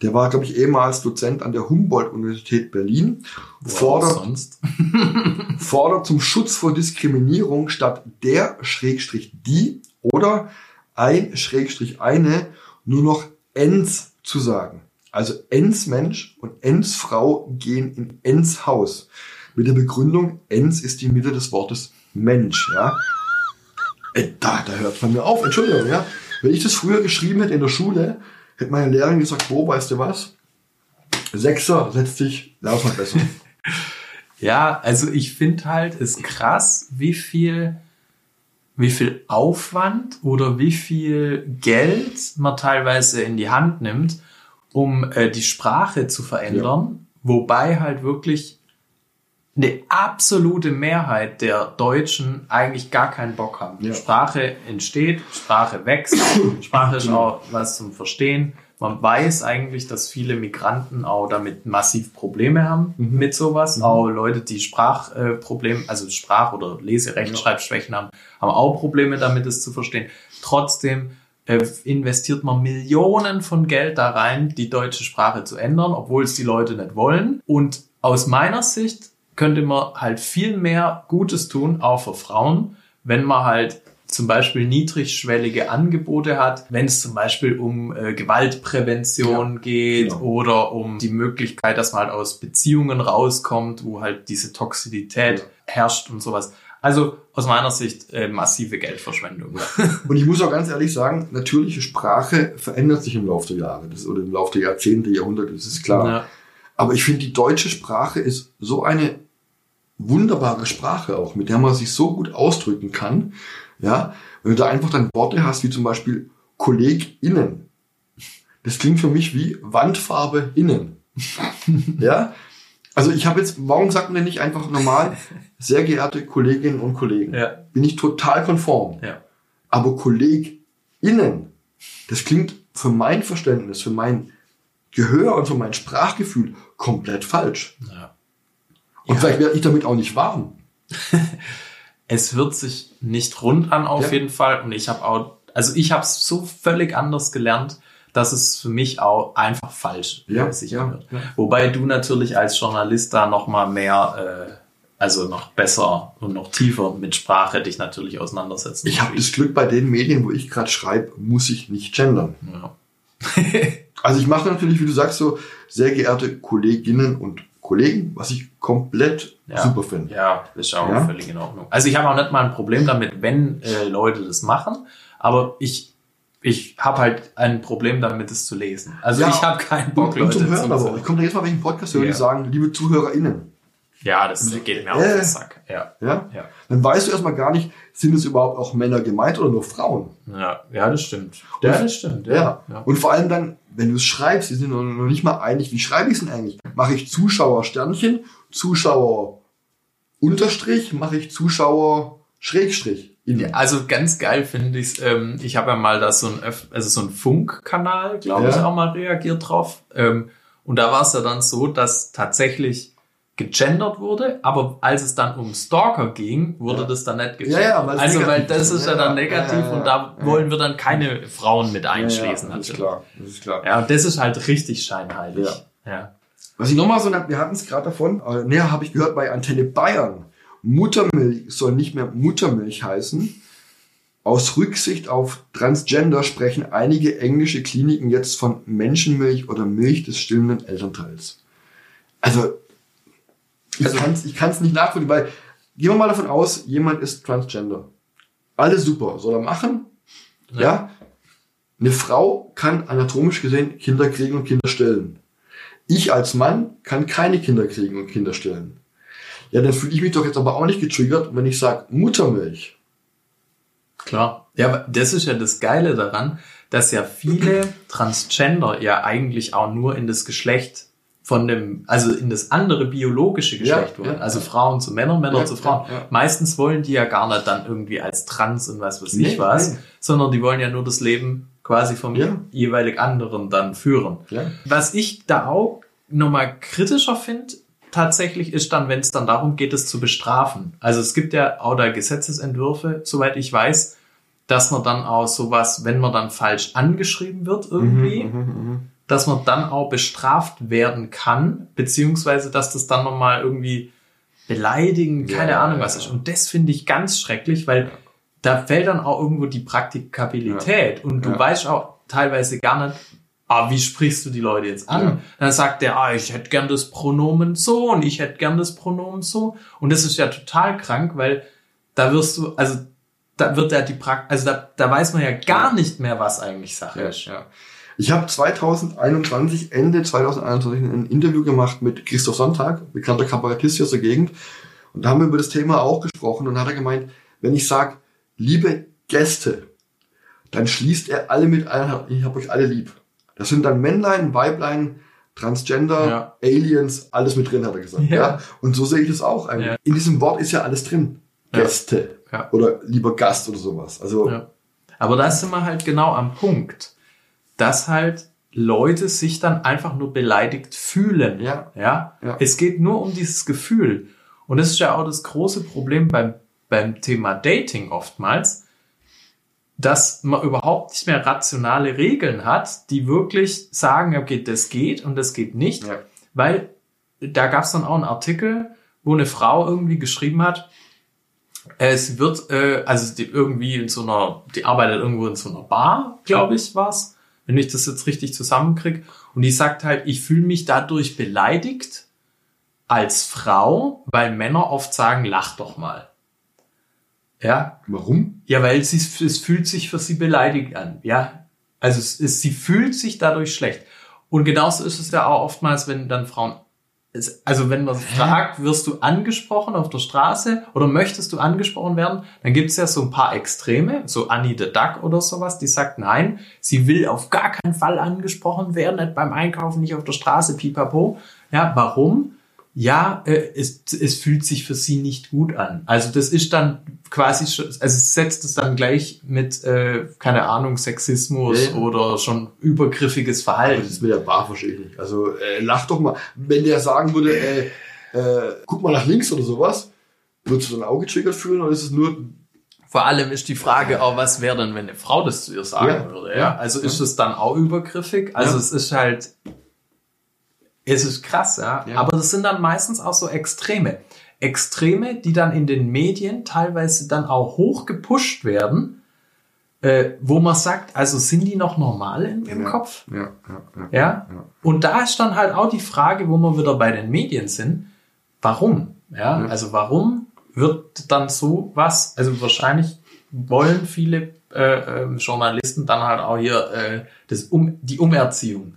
der war, glaube ich, ehemals Dozent an der Humboldt-Universität Berlin, fordert, sonst. <laughs> <laughs> fordert zum Schutz vor Diskriminierung statt der Schrägstrich die oder ein Schrägstrich eine nur noch ens zu sagen. Also ens Mensch und ens Frau gehen in ens Haus. Mit der Begründung, ens ist die Mitte des Wortes Mensch, ja. Äh, da, da hört man mir auf. Entschuldigung, ja. Wenn ich das früher geschrieben hätte in der Schule, hätte meine Lehrerin gesagt, Bo, weißt du was? Sechser, setz dich, lauf mal besser. <laughs> Ja, also ich finde halt, ist krass, wie viel, wie viel Aufwand oder wie viel Geld man teilweise in die Hand nimmt, um äh, die Sprache zu verändern, wobei halt wirklich eine absolute Mehrheit der Deutschen eigentlich gar keinen Bock haben. Ja. Sprache entsteht, Sprache wächst, <coughs> Sprache ist auch was zum Verstehen. Man weiß eigentlich, dass viele Migranten auch damit massiv Probleme haben mit sowas. Auch Leute, die Sprachprobleme, äh, also Sprach- oder Leserechtschreibschwächen haben, haben auch Probleme damit, es zu verstehen. Trotzdem äh, investiert man Millionen von Geld da rein, die deutsche Sprache zu ändern, obwohl es die Leute nicht wollen. Und aus meiner Sicht könnte man halt viel mehr Gutes tun, auch für Frauen, wenn man halt zum Beispiel niedrigschwellige Angebote hat, wenn es zum Beispiel um äh, Gewaltprävention geht genau. oder um die Möglichkeit, dass man halt aus Beziehungen rauskommt, wo halt diese Toxidität Ja. herrscht und sowas. Also aus meiner Sicht äh, massive Geldverschwendung. Und ich muss auch ganz ehrlich sagen, natürliche Sprache verändert sich im Laufe der Jahre das, oder im Laufe der Jahrzehnte, Jahrhunderte, das ist klar. Ja. Aber ich finde, die deutsche Sprache ist so eine wunderbare Sprache auch, mit der man sich so gut ausdrücken kann. Ja, wenn du da einfach dann Worte hast, wie zum Beispiel KollegInnen. Das klingt für mich wie Wandfarbe innen. <laughs> ja, also ich habe jetzt, warum sagt man denn nicht einfach normal, sehr geehrte Kolleginnen und Kollegen? Ja. Bin ich total konform. Ja. Aber KollegInnen, das klingt für mein Verständnis, für mein Gehör und für mein Sprachgefühl komplett falsch. Ja. Und vielleicht werde ich damit auch nicht warm. <laughs> Es wird sich nicht rund an auf Ja. jeden Fall. Und ich habe auch, also ich habe es so völlig anders gelernt, dass es für mich auch einfach falsch Ja, äh, sich ja, ja. Wobei du natürlich als Journalist da noch mal mehr, äh, also noch besser und noch tiefer mit Sprache dich natürlich auseinandersetzen. Ich habe das Glück, bei den Medien, wo ich gerade schreibe, muss ich nicht gendern. Ja. Also ich mache natürlich, wie du sagst, so sehr geehrte Kolleginnen und Kollegen, was ich komplett Ja. super finde. Ja, ist auch Ja. völlig in Ordnung. Also ich habe auch nicht mal ein Problem damit, wenn äh, Leute das machen, aber ich ich habe halt ein Problem damit, es zu lesen. Also Ja. ich habe keinen Bock, Und, Leute zum Hören aber Ich komme da jetzt mal, wenn ich einen Podcast höre, die sagen, liebe ZuhörerInnen. Ja, das geht mir auf Äh. den Sack. Ja. Ja? Ja. Dann weißt du erstmal gar nicht, sind es überhaupt auch Männer gemeint oder nur Frauen? Ja, ja, das stimmt. Und- Ja, das stimmt. Ja. Ja. Und vor allem dann, wenn du es schreibst, die sind noch nicht mal einig, wie schreibe ich es denn eigentlich? Mache ich Zuschauer Sternchen, Zuschauer Unterstrich, mache ich Zuschauer Schrägstrich? Ja, also ganz geil finde ich's. Ähm, ich habe ja mal da so ein, Öff- also so ein Funkkanal, glaube Ja. ich, auch mal reagiert drauf. Ähm, und da war es ja dann so, dass tatsächlich gegendert wurde, aber als es dann um Stalker ging, wurde Ja. das dann nicht gegendert. Ja, ja, weil also weil das ist. ja, dann negativ und da wollen wir dann keine Frauen mit einschließen. Ja, das ist klar. Das ist klar. Ja, und das ist halt richtig scheinheilig. Ja. Was ich nochmal so, wir hatten es gerade davon, äh, näher habe ich gehört bei Antenne Bayern. Muttermilch soll nicht mehr Muttermilch heißen. Aus Rücksicht auf Transgender sprechen einige englische Kliniken jetzt von Menschenmilch oder Milch des stillenden Elternteils. Also, Also- kann's ich kann's nicht nachvollziehen, weil gehen wir mal davon aus, jemand ist Transgender. Alles super, soll er machen. Ja. ja? Eine Frau kann anatomisch gesehen Kinder kriegen und Kinder stillen. Ich als Mann kann keine Kinder kriegen und Kinder stillen. Ja, dann fühle ich mich doch jetzt aber auch nicht getriggert, wenn ich sage Muttermilch. Klar. Ja, aber das ist ja das Geile daran, dass ja viele Transgender ja eigentlich auch nur in das Geschlecht von dem, also in das andere biologische Geschlecht Ja, ja, also ja. Frauen zu Männern, Männer Ja, zu Frauen. Meistens wollen die ja gar nicht dann irgendwie als trans und was weiß Nee, ich was, nee. sondern die wollen ja nur das Leben quasi vom jeweilig anderen dann führen. Was ich da auch nochmal kritischer finde, tatsächlich ist dann, wenn es dann darum geht, es zu bestrafen. Also es gibt ja auch da Gesetzesentwürfe, soweit ich weiß, dass man dann auch sowas, wenn man dann falsch angeschrieben wird irgendwie, dass man dann auch bestraft werden kann, beziehungsweise dass das dann nochmal irgendwie beleidigen, keine Ja, Ahnung ja, was ist. ja. Und das finde ich ganz schrecklich, weil da fällt dann auch irgendwo die Praktikabilität und du Ja. weißt auch teilweise gar nicht, ah, wie sprichst du die Leute jetzt an? Ja. Dann sagt der, ah, ich hätte gern das Pronomen so und ich hätte gern das Pronomen so. Und das ist ja total krank, weil da wirst du, also da wird ja die Praktik, also da, da weiß man ja gar nicht mehr, was eigentlich Sache ist. Ja. Ich habe 2021, Ende 2021 ein Interview gemacht mit Christoph Sonntag, bekannter Kabarettist hier aus der Gegend. Und da haben wir über das Thema auch gesprochen und hat er gemeint, wenn ich sage, liebe Gäste, dann schließt er alle mit ein, ich habe euch alle lieb. Das sind dann Männlein, Weiblein, Transgender, Ja. Aliens, alles mit drin, hat er gesagt. Ja. Ja. Und so sehe ich das auch eigentlich. Ja. In diesem Wort ist ja alles drin. Ja. Gäste. Ja. Oder lieber Gast oder sowas. Also, Ja. Aber da sind wir halt genau am Punkt, dass halt Leute sich dann einfach nur beleidigt fühlen. Ja. Ja? Ja. Es geht nur um dieses Gefühl. Und das ist ja auch das große Problem beim, beim Thema Dating oftmals, dass man überhaupt nicht mehr rationale Regeln hat, die wirklich sagen, okay, das geht und das geht nicht. Ja. Weil da gab es dann auch einen Artikel, wo eine Frau irgendwie geschrieben hat, sie wird, äh, also die irgendwie in so einer, die arbeitet irgendwo in so einer Bar, glaube ich, war's, wenn ich das jetzt richtig zusammenkrieg. Und die sagt halt, ich fühle mich dadurch beleidigt als Frau, weil Männer oft sagen, lach doch mal. Ja, warum? ja, weil sie, es fühlt sich für sie beleidigt an. Ja, also es ist, sie fühlt sich dadurch schlecht. Und genauso ist es ja auch oftmals, wenn dann Frauen, es- also wenn man fragt, wirst du angesprochen auf der Straße oder möchtest du angesprochen werden, dann gibt es ja so ein paar Extreme, so Annie the Duck oder sowas, die sagt, nein, sie will auf gar keinen Fall angesprochen werden, nicht beim Einkaufen, nicht auf der Straße, pipapo. Ja, warum? Ja, äh, es, es fühlt sich für sie nicht gut an. Also das ist dann quasi, schon, also es setzt es dann gleich mit, äh, keine Ahnung, Sexismus Ja. oder schon übergriffiges Verhalten. das mit der Bar nicht. Also äh, lach doch mal. Wenn der sagen würde, äh, äh, guck mal nach links oder sowas, würdest du dann auch getriggert fühlen oder ist es nur Vor allem ist die Frage auch, was wäre denn, wenn eine Frau das zu ihr sagen Ja. würde? Ja? Also ist es dann auch übergriffig? Also es ist halt, es ist krass, ja? Ja. Aber das sind dann meistens auch so Extreme. Extreme, die dann in den Medien teilweise dann auch hoch gepusht werden, äh, wo man sagt, also sind die noch normal im, im Ja. Kopf? ja, ja, ja. Ja? Ja. Und da ist dann halt auch die Frage, wo wir wieder bei den Medien sind, warum? Ja, also warum wird dann so was, also wahrscheinlich wollen viele äh, ähm, Journalisten dann halt auch hier äh, das um, die Umerziehung.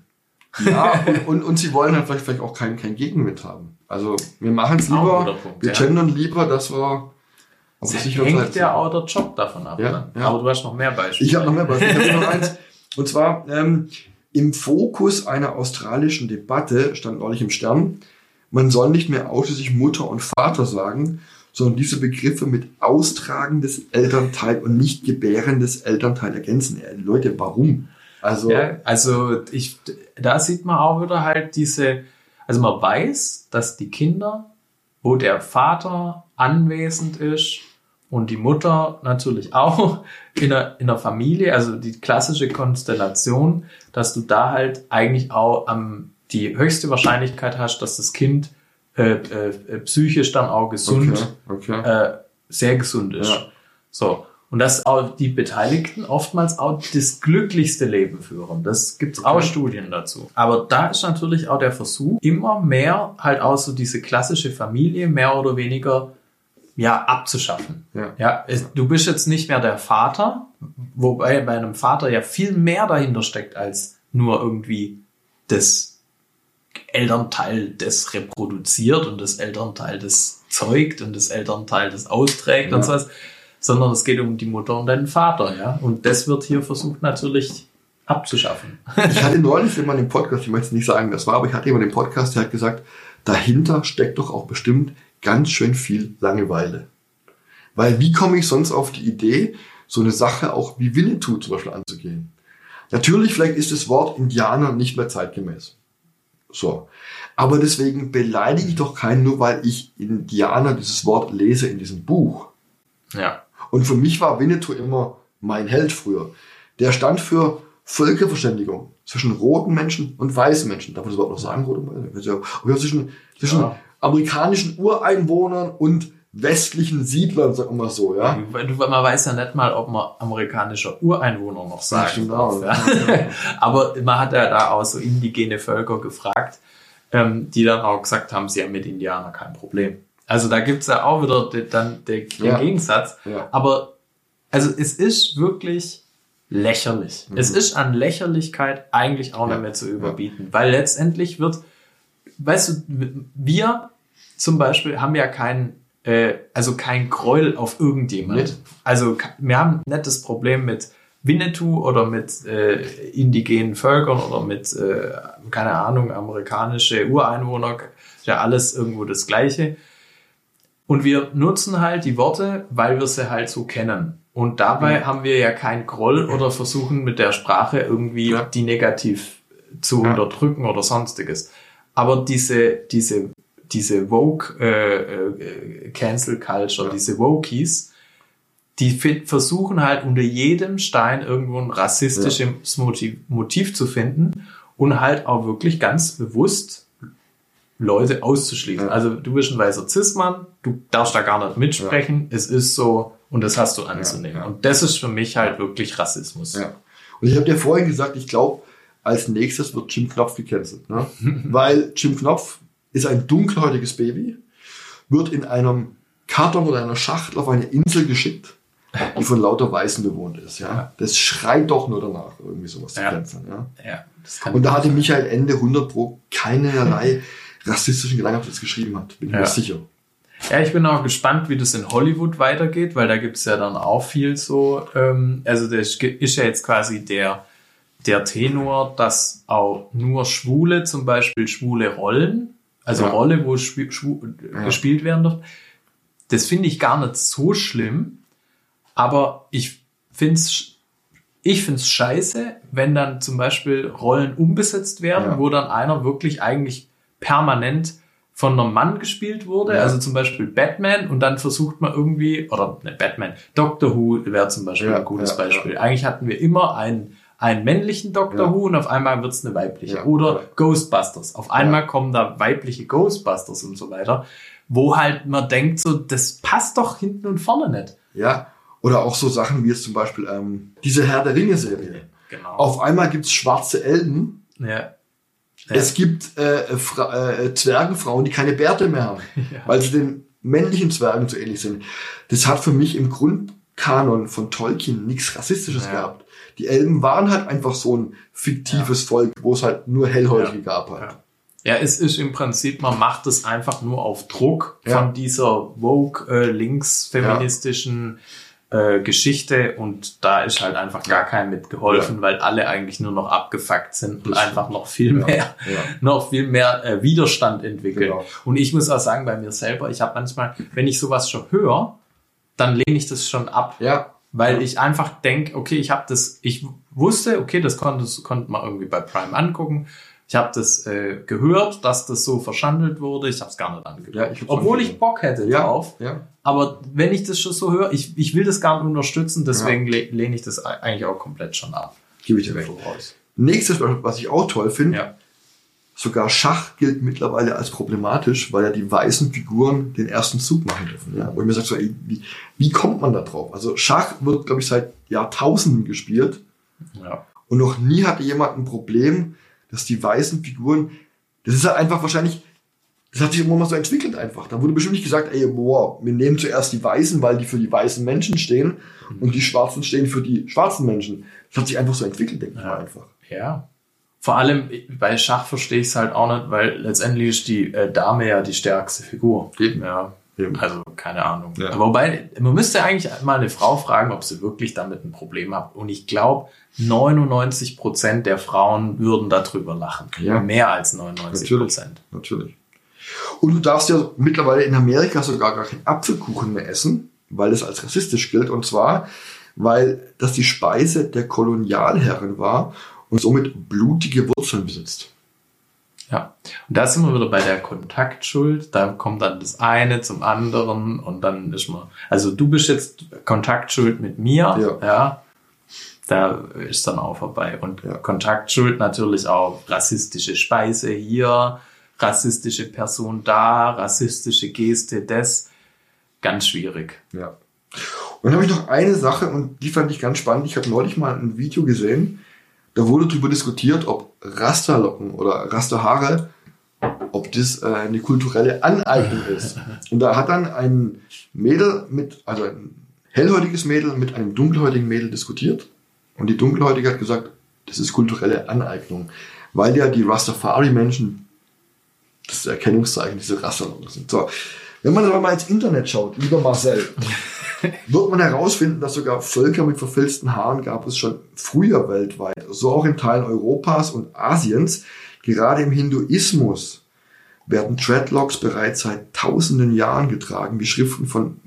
Ja und, und, und sie wollen halt vielleicht, vielleicht auch keinen kein Gegenwind haben. Also wir machen es ein lieber, Punkt, wir ja. gendern lieber, dass wir auf Das der sicheren hängt Seite ja auch der Job davon ab. Ja, ne? ja. Aber du hast noch mehr Beispiele. Ich habe noch mehr Beispiele. Ich habe noch eins. Und zwar ähm, im Fokus einer australischen Debatte stand neulich im Stern, man soll nicht mehr ausschließlich Mutter und Vater sagen, sondern diese Begriffe mit austragendes Elternteil und nicht gebärendes Elternteil ergänzen. Äh, Leute, warum? Also Ja, also ich, da sieht man auch wieder halt diese, also man weiß, dass die Kinder, wo der Vater anwesend ist und die Mutter natürlich auch <laughs> in der, in der Familie, also die klassische Konstellation, dass du da halt eigentlich auch am, die höchste Wahrscheinlichkeit hast, dass das Kind äh, äh, psychisch dann auch gesund okay, okay. äh, sehr gesund ist. Ja. So. Und dass auch die Beteiligten oftmals auch das glücklichste Leben führen. Das gibt's auch Studien dazu. Aber da ist natürlich auch der Versuch, immer mehr halt auch so diese klassische Familie mehr oder weniger ja, abzuschaffen. Ja. Ja, es, du bist jetzt nicht mehr der Vater, wobei bei einem Vater ja viel mehr dahinter steckt als nur irgendwie das Elternteil, das reproduziert und das Elternteil, das zeugt und das Elternteil, das austrägt Ja. und so was, sondern es geht um die Mutter und den Vater, ja. Und das wird hier versucht natürlich abzuschaffen. Ich hatte neulich jemand im Podcast, ich möchte nicht sagen, das war, aber ich hatte jemand im Podcast, der hat gesagt, dahinter steckt doch auch bestimmt ganz schön viel Langeweile. Weil wie komme ich sonst auf die Idee, so eine Sache auch wie Winnetou zum Beispiel anzugehen? Natürlich, vielleicht ist das Wort Indianer nicht mehr zeitgemäß. So. Aber deswegen beleidige ich doch keinen, nur weil ich Indianer dieses Wort lese in diesem Buch. Ja. Und für mich war Winnetou immer mein Held früher. Der stand für Völkerverständigung zwischen roten Menschen und weißen Menschen. Darf man das überhaupt noch sagen, rote Menschen? Ja, zwischen, zwischen Ja. amerikanischen Ureinwohnern und westlichen Siedlern, sagen wir mal so, ja. Man weiß ja nicht mal, ob man amerikanischer Ureinwohner noch sagen stimmt darf. auch, Ja. <laughs> Aber man hat ja da auch so indigene Völker gefragt, ähm, die dann auch gesagt haben, sie haben mit Indianern kein Problem. Also da gibt's ja auch wieder de, dann de, den Ja. Gegensatz. Ja. Aber also es ist wirklich lächerlich. Es ist an Lächerlichkeit eigentlich auch Mhm. Ja. nicht mehr zu überbieten, weil letztendlich wird, weißt du, wir zum Beispiel haben ja keinen, äh, also kein Gräuel auf irgendjemand. Nicht. Also wir haben nicht das Problem mit Winnetou oder mit äh, indigenen Völkern oder mit, äh, keine Ahnung, amerikanische Ureinwohner, ist ja alles irgendwo das Gleiche. Und wir nutzen halt die Worte, weil wir sie halt so kennen. Und dabei haben wir ja kein Groll oder versuchen mit der Sprache irgendwie Ja. die negativ zu Ja. unterdrücken oder sonstiges. Aber diese, diese, diese Woke äh, äh, Cancel Culture, Ja. diese Wokies, die versuchen halt unter jedem Stein irgendwo ein rassistisches Motiv, Motiv zu finden und halt auch wirklich ganz bewusst Leute auszuschließen. Ja. Also du bist ein weißer Cis-Mann, du darfst da gar nicht mitsprechen, es ist so und das hast du anzunehmen. ja. Und das ist für mich halt wirklich Rassismus. Ja. Und ich habe dir vorhin gesagt, ich glaube, als nächstes wird Jim Knopf gecancelt. Ne? <laughs> Weil Jim Knopf ist ein dunkelhäutiges Baby, wird in einem Karton oder einer Schachtel auf eine Insel geschickt, <laughs> die von lauter Weißen bewohnt ist. Ja? Das schreit doch nur danach, irgendwie sowas Ja. zu canceln. Ja? Ja, Und da hatte Michael Ende 100 Pro keinerlei <laughs> rassistischen Gedanken, ob er das geschrieben hat. Bin ich Ja. mir sicher. Ja, ich bin auch gespannt, wie das in Hollywood weitergeht, weil da gibt's ja dann auch viel so, ähm, also das ist ja jetzt quasi der, der Tenor, dass auch nur Schwule zum Beispiel schwule Rollen, also Ja. Rolle, wo schwu schwu Ja. gespielt werden dürfen, das finde ich gar nicht so schlimm, aber ich find's ich find's scheiße, wenn dann zum Beispiel Rollen umbesetzt werden, Ja. wo dann einer wirklich eigentlich permanent von einem Mann gespielt wurde, Ja. also zum Beispiel Batman und dann versucht man irgendwie, oder ne, Batman, Doctor Who wäre zum Beispiel Ja, ein gutes ja, Beispiel. Eigentlich hatten wir immer einen, einen männlichen Doctor. Who und auf einmal wird's eine weibliche. Oder. Ghostbusters. Auf einmal kommen da weibliche Ghostbusters und so weiter, wo halt man denkt so, das passt doch hinten und vorne nicht. Ja. Oder auch so Sachen wie jetzt zum Beispiel ähm, diese Herr der Ringe-Serie. Genau. Auf einmal gibt's schwarze Elben. ja. Ja. Es gibt äh, äh, Zwergenfrauen, die keine Bärte mehr haben, <laughs> weil sie den männlichen Zwergen zu ähnlich sind. Das hat für mich im Grundkanon von Tolkien nichts Rassistisches Ja. gehabt. Die Elben waren halt einfach so ein fiktives Volk, wo es halt nur Hellhäutige gab halt. Ja. Ja, es ist im Prinzip, man macht es einfach nur auf Druck Ja. von dieser woke, äh, linksfeministischen äh, Geschichte und da ist halt einfach gar kein mitgeholfen, weil alle eigentlich nur noch abgefuckt sind und einfach noch viel Ja. mehr, Ja. <laughs> noch viel mehr äh, Widerstand entwickeln. Genau. Und ich muss auch sagen, bei mir selber, ich habe manchmal, wenn ich sowas schon höre, dann lehne ich das schon ab. Ja. Weil Ja. ich einfach denke, okay, ich habe das, ich wusste, okay, das konnte, konnte man irgendwie bei Prime angucken. Ich habe das äh, gehört, dass das so verschandelt wurde. Ich habe es gar nicht angeguckt. Ja, ich Obwohl ich Bock hätte Ja. drauf. Ja. Aber wenn ich das schon so höre, ich, ich will das gar nicht unterstützen, deswegen le lehne ich das ei- eigentlich auch komplett schon ab. Gebe ich dir recht. Voraus. Nächstes, was ich auch toll finde, Ja. sogar Schach gilt mittlerweile als problematisch, weil ja die weißen Figuren den ersten Zug machen dürfen. Ja? Wo ich mir sage, so, ey, wie, wie kommt man da drauf? Also Schach wird, glaube ich, seit Jahrtausenden gespielt ja. und noch nie hatte jemand ein Problem, dass die weißen Figuren, das ist halt einfach wahrscheinlich, das hat sich immer mal so entwickelt einfach. Da wurde bestimmt nicht gesagt, ey, boah, wir nehmen zuerst die Weißen, weil die für die weißen Menschen stehen und die Schwarzen stehen für die schwarzen Menschen. Das hat sich einfach so entwickelt, denke ich Ja. mal einfach. Ja. Vor allem bei Schach verstehe ich es halt auch nicht, weil letztendlich ist die äh, Dame ja die stärkste Figur. Eben. Ja. Eben. Also keine Ahnung. Ja. Wobei, man müsste eigentlich mal eine Frau fragen, ob sie wirklich damit ein Problem hat. Und ich glaube, 99 Prozent der Frauen würden darüber lachen. Ja. Mehr als 99 Prozent. Natürlich. Und du darfst ja mittlerweile in Amerika sogar gar keinen Apfelkuchen mehr essen, weil es als rassistisch gilt. Und zwar, weil das die Speise der Kolonialherren war und somit blutige Wurzeln besitzt. Ja, und da sind wir wieder bei der Kontaktschuld. Da kommt dann das eine zum anderen und dann ist man, also du bist jetzt Kontaktschuld mit mir, Ja. ja, da ist dann auch vorbei. Und Ja. Kontaktschuld natürlich auch rassistische Speise hier, rassistische Person da, rassistische Geste des. Ganz schwierig. Ja. Und dann habe ich noch eine Sache und die fand ich ganz spannend. Ich habe neulich mal ein Video gesehen, da wurde darüber diskutiert, ob Rasterlocken oder Rasterhaare, ob das äh, eine kulturelle Aneignung ist. <laughs> Und da hat dann ein Mädel mit, also ein hellhäutiges Mädel mit einem dunkelhäutigen Mädel diskutiert. Und die dunkelhäutige hat gesagt, das ist kulturelle Aneignung. Weil ja die Rastafari-Menschen das Erkennungszeichen, diese Rasterlocken sind. So. Wenn man aber mal ins Internet schaut, lieber Marcel, <laughs> wird man herausfinden, dass sogar Völker mit verfilzten Haaren gab es schon früher weltweit, so auch in Teilen Europas und Asiens. Gerade im Hinduismus werden Dreadlocks bereits seit tausenden Jahren getragen, wie Schriften von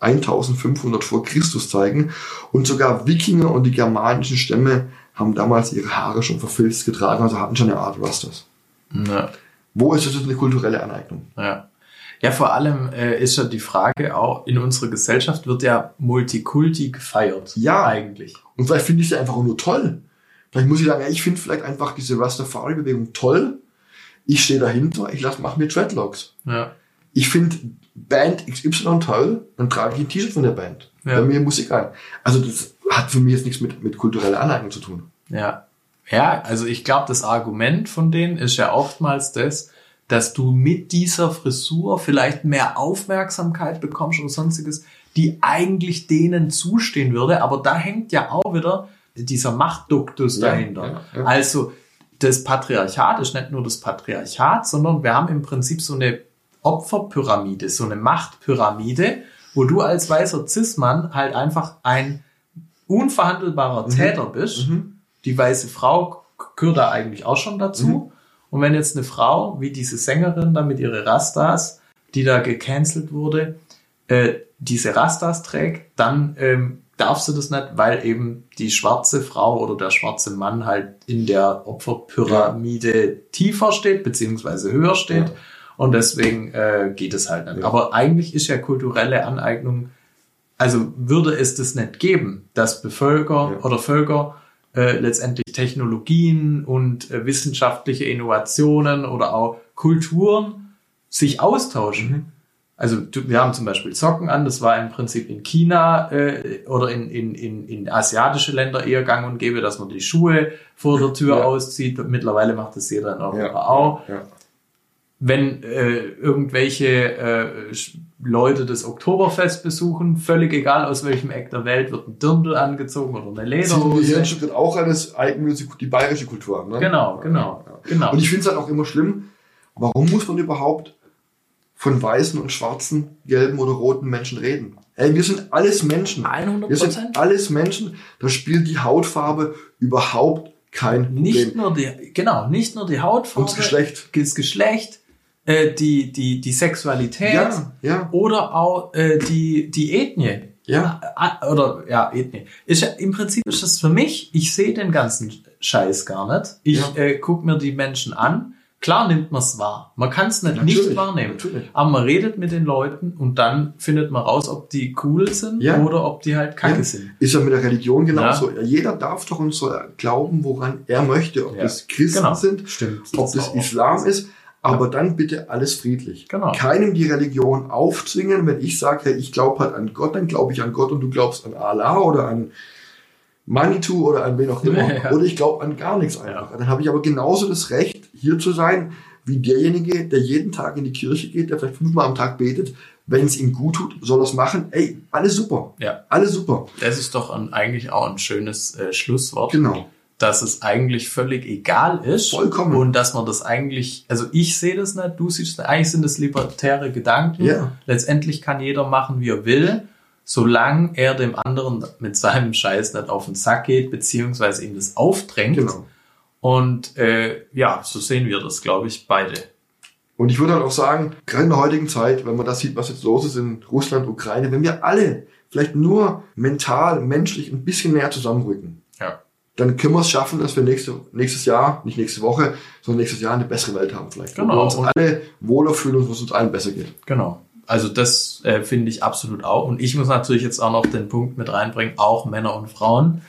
1500 vor Christus zeigen. Und sogar Wikinger und die germanischen Stämme haben damals ihre Haare schon verfilzt getragen, also hatten schon eine Art Rastas. Ja. Wo ist das jetzt eine kulturelle Aneignung? Ja. Ja, vor allem äh, ist ja die Frage auch, in unserer Gesellschaft wird ja Multikulti gefeiert. Ja. Eigentlich. Und vielleicht finde ich sie einfach auch nur toll. Vielleicht muss ich sagen, ja, ich finde vielleicht einfach diese Rastafari-Bewegung toll. Ich stehe dahinter, ich lass, mach mir Dreadlocks. Ja. Ich finde Band XY toll, dann trage ich ein T-Shirt von der Band. Ja. Bei mir Musik an. Also das hat für mich jetzt nichts mit, mit kultureller Aneignung zu tun. Ja. Ja, also ich glaube, das Argument von denen ist ja oftmals das, dass du mit dieser Frisur vielleicht mehr Aufmerksamkeit bekommst oder sonstiges, die eigentlich denen zustehen würde. Aber da hängt ja auch wieder dieser Machtduktus Ja, dahinter. ja, ja. Also das Patriarchat ist nicht nur das Patriarchat, sondern wir haben im Prinzip so eine Opferpyramide, so eine Machtpyramide, wo du als weißer Cis-Mann halt einfach ein unverhandelbarer Täter bist. Die weiße Frau gehört da eigentlich auch schon dazu. Und wenn jetzt eine Frau, wie diese Sängerin da mit ihre Rastas, die da gecancelt wurde, äh, diese Rastas trägt, dann ähm, darf sie das nicht, weil eben die schwarze Frau oder der schwarze Mann halt in der Opferpyramide tiefer steht, beziehungsweise höher steht. Ja. Und deswegen äh, geht es halt nicht. Ja. Aber eigentlich ist ja kulturelle Aneignung, also würde es das nicht geben, dass Bevölker Ja. oder Völker äh, letztendlich Technologien und äh, wissenschaftliche Innovationen oder auch Kulturen sich austauschen. Also du, wir haben zum Beispiel Socken an, das war im Prinzip in China äh, oder in, in, in, in asiatische Länder eher gang und gäbe, dass man die Schuhe vor der Tür Ja. auszieht. Mittlerweile macht das jeder in Europa Ja. auch Ja. Wenn äh, irgendwelche äh, Leute das Oktoberfest besuchen, völlig egal aus welchem Eck der Welt, wird ein Dirndl angezogen oder eine Lederhose. ein Stück auch alles die bayerische Kultur. Ne? Genau, genau, Ja. genau. Und ich finde es halt auch immer schlimm, warum muss man überhaupt von weißen und schwarzen, gelben oder roten Menschen reden? Ey, wir sind alles Menschen. 100%. Wir sind alles Menschen. Da spielt die Hautfarbe überhaupt kein Problem. Nicht nur die, genau, nicht nur die Hautfarbe, Und das Geschlecht. das Geschlecht, äh, die, die, die Sexualität Ja, ja. oder auch äh, die, die Ethnie. Ja. Ah, Oder ja, Ethnie. Ist ja, Im Prinzip ist das für mich, ich sehe den ganzen Scheiß gar nicht. Ich Ja. äh, gucke mir die Menschen an. Klar nimmt man es wahr. Man kann es nicht, Natürlich, nicht wahrnehmen. natürlich. Aber man redet mit den Leuten und dann findet man raus, ob die cool sind Ja. oder ob die halt kacke Ja. sind. Ist ja mit der Religion genauso. Jeder darf doch und soll glauben, woran er möchte. Ob Ja. das Christen Genau. sind, Stimmt. ob Das das. Islam ist. Aber dann bitte alles friedlich. Genau. Keinem die Religion aufzwingen. Wenn ich sage, hey, ich glaube halt an Gott, dann glaube ich an Gott und du glaubst an Allah oder an Manitou oder an wen auch <laughs> immer. Ja. Oder ich glaube an gar nichts einfach. Dann habe ich aber genauso das Recht, hier zu sein, wie derjenige, der jeden Tag in die Kirche geht, der vielleicht fünfmal am Tag betet. Wenn es ihm gut tut, soll er es machen. Ey, alles super. Ja. Alles super. Das ist doch ein, eigentlich auch ein schönes äh, Schlusswort. Genau. Dass es eigentlich völlig egal ist. Vollkommen. Und dass man das eigentlich, also ich sehe das nicht, du siehst das, eigentlich sind das libertäre Gedanken. Ja. Letztendlich kann jeder machen, wie er will, solange er dem anderen mit seinem Scheiß nicht auf den Sack geht, beziehungsweise ihm das aufdrängt. Genau. Und äh, ja, so sehen wir das, glaube ich, beide. Und ich würde halt auch sagen, gerade in der heutigen Zeit, wenn man das sieht, was jetzt los ist in Russland, Ukraine, wenn wir alle vielleicht nur mental, menschlich ein bisschen mehr zusammenrücken. Dann können wir es schaffen, dass wir nächste, nächstes Jahr, nicht nächste Woche, sondern nächstes Jahr eine bessere Welt haben vielleicht. Wo Genau. wir uns Und- alle wohler fühlen und wo es uns allen besser geht. Genau. Also das äh, finde ich absolut auch. Und ich muss natürlich jetzt auch noch den Punkt mit reinbringen, auch Männer und Frauen.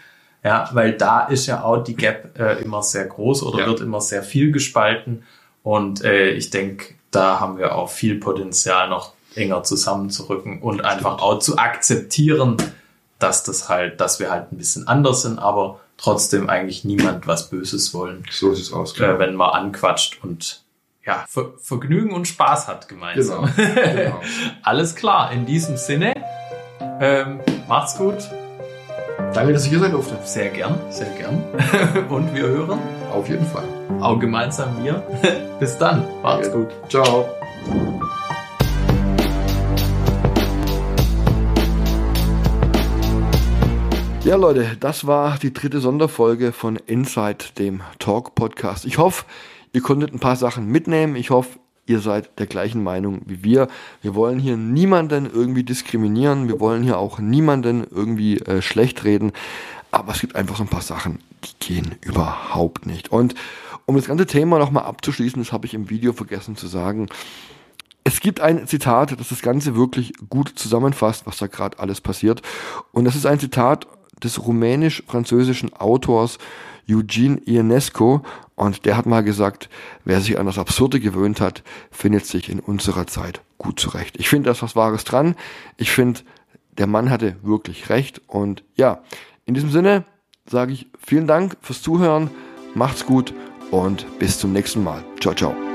Ja, weil da ist ja auch die Gap äh, immer sehr groß oder Ja. wird immer sehr viel gespalten. Und äh, ich denke, da haben wir auch viel Potenzial, noch enger zusammenzurücken und einfach auch zu akzeptieren, dass das halt, dass wir halt ein bisschen anders sind, aber trotzdem eigentlich niemand was Böses wollen, So sieht's aus. äh, wenn man anquatscht und ja, Ver Vergnügen und Spaß hat gemeinsam. Genau. genau. <laughs> Alles klar, in diesem Sinne, ähm, macht's gut, Danke, dass ich hier sein durfte. sehr gern, sehr gern. <laughs> Und wir hören Auf jeden Fall. auch gemeinsam wir. <laughs> Bis dann, macht's Ja. gut. Ciao. Ja, Leute, das war die dritte Sonderfolge von Inside, dem Talk-Podcast. Ich hoffe, ihr konntet ein paar Sachen mitnehmen. Ich hoffe, ihr seid der gleichen Meinung wie wir. Wir wollen hier niemanden irgendwie diskriminieren. Wir wollen hier auch niemanden irgendwie äh, schlecht reden. Aber es gibt einfach so ein paar Sachen, die gehen überhaupt nicht. Und um das ganze Thema nochmal abzuschließen, das habe ich im Video vergessen zu sagen, es gibt ein Zitat, das das Ganze wirklich gut zusammenfasst, was da gerade alles passiert. Und das ist ein Zitat des rumänisch-französischen Autors Eugene Ionesco. Und der hat mal gesagt, wer sich an das Absurde gewöhnt hat, findet sich in unserer Zeit gut zurecht. Ich finde, da ist was Wahres dran. Ich finde, der Mann hatte wirklich recht. Und ja, in diesem Sinne sage ich vielen Dank fürs Zuhören. Macht's gut und bis zum nächsten Mal. Ciao, ciao.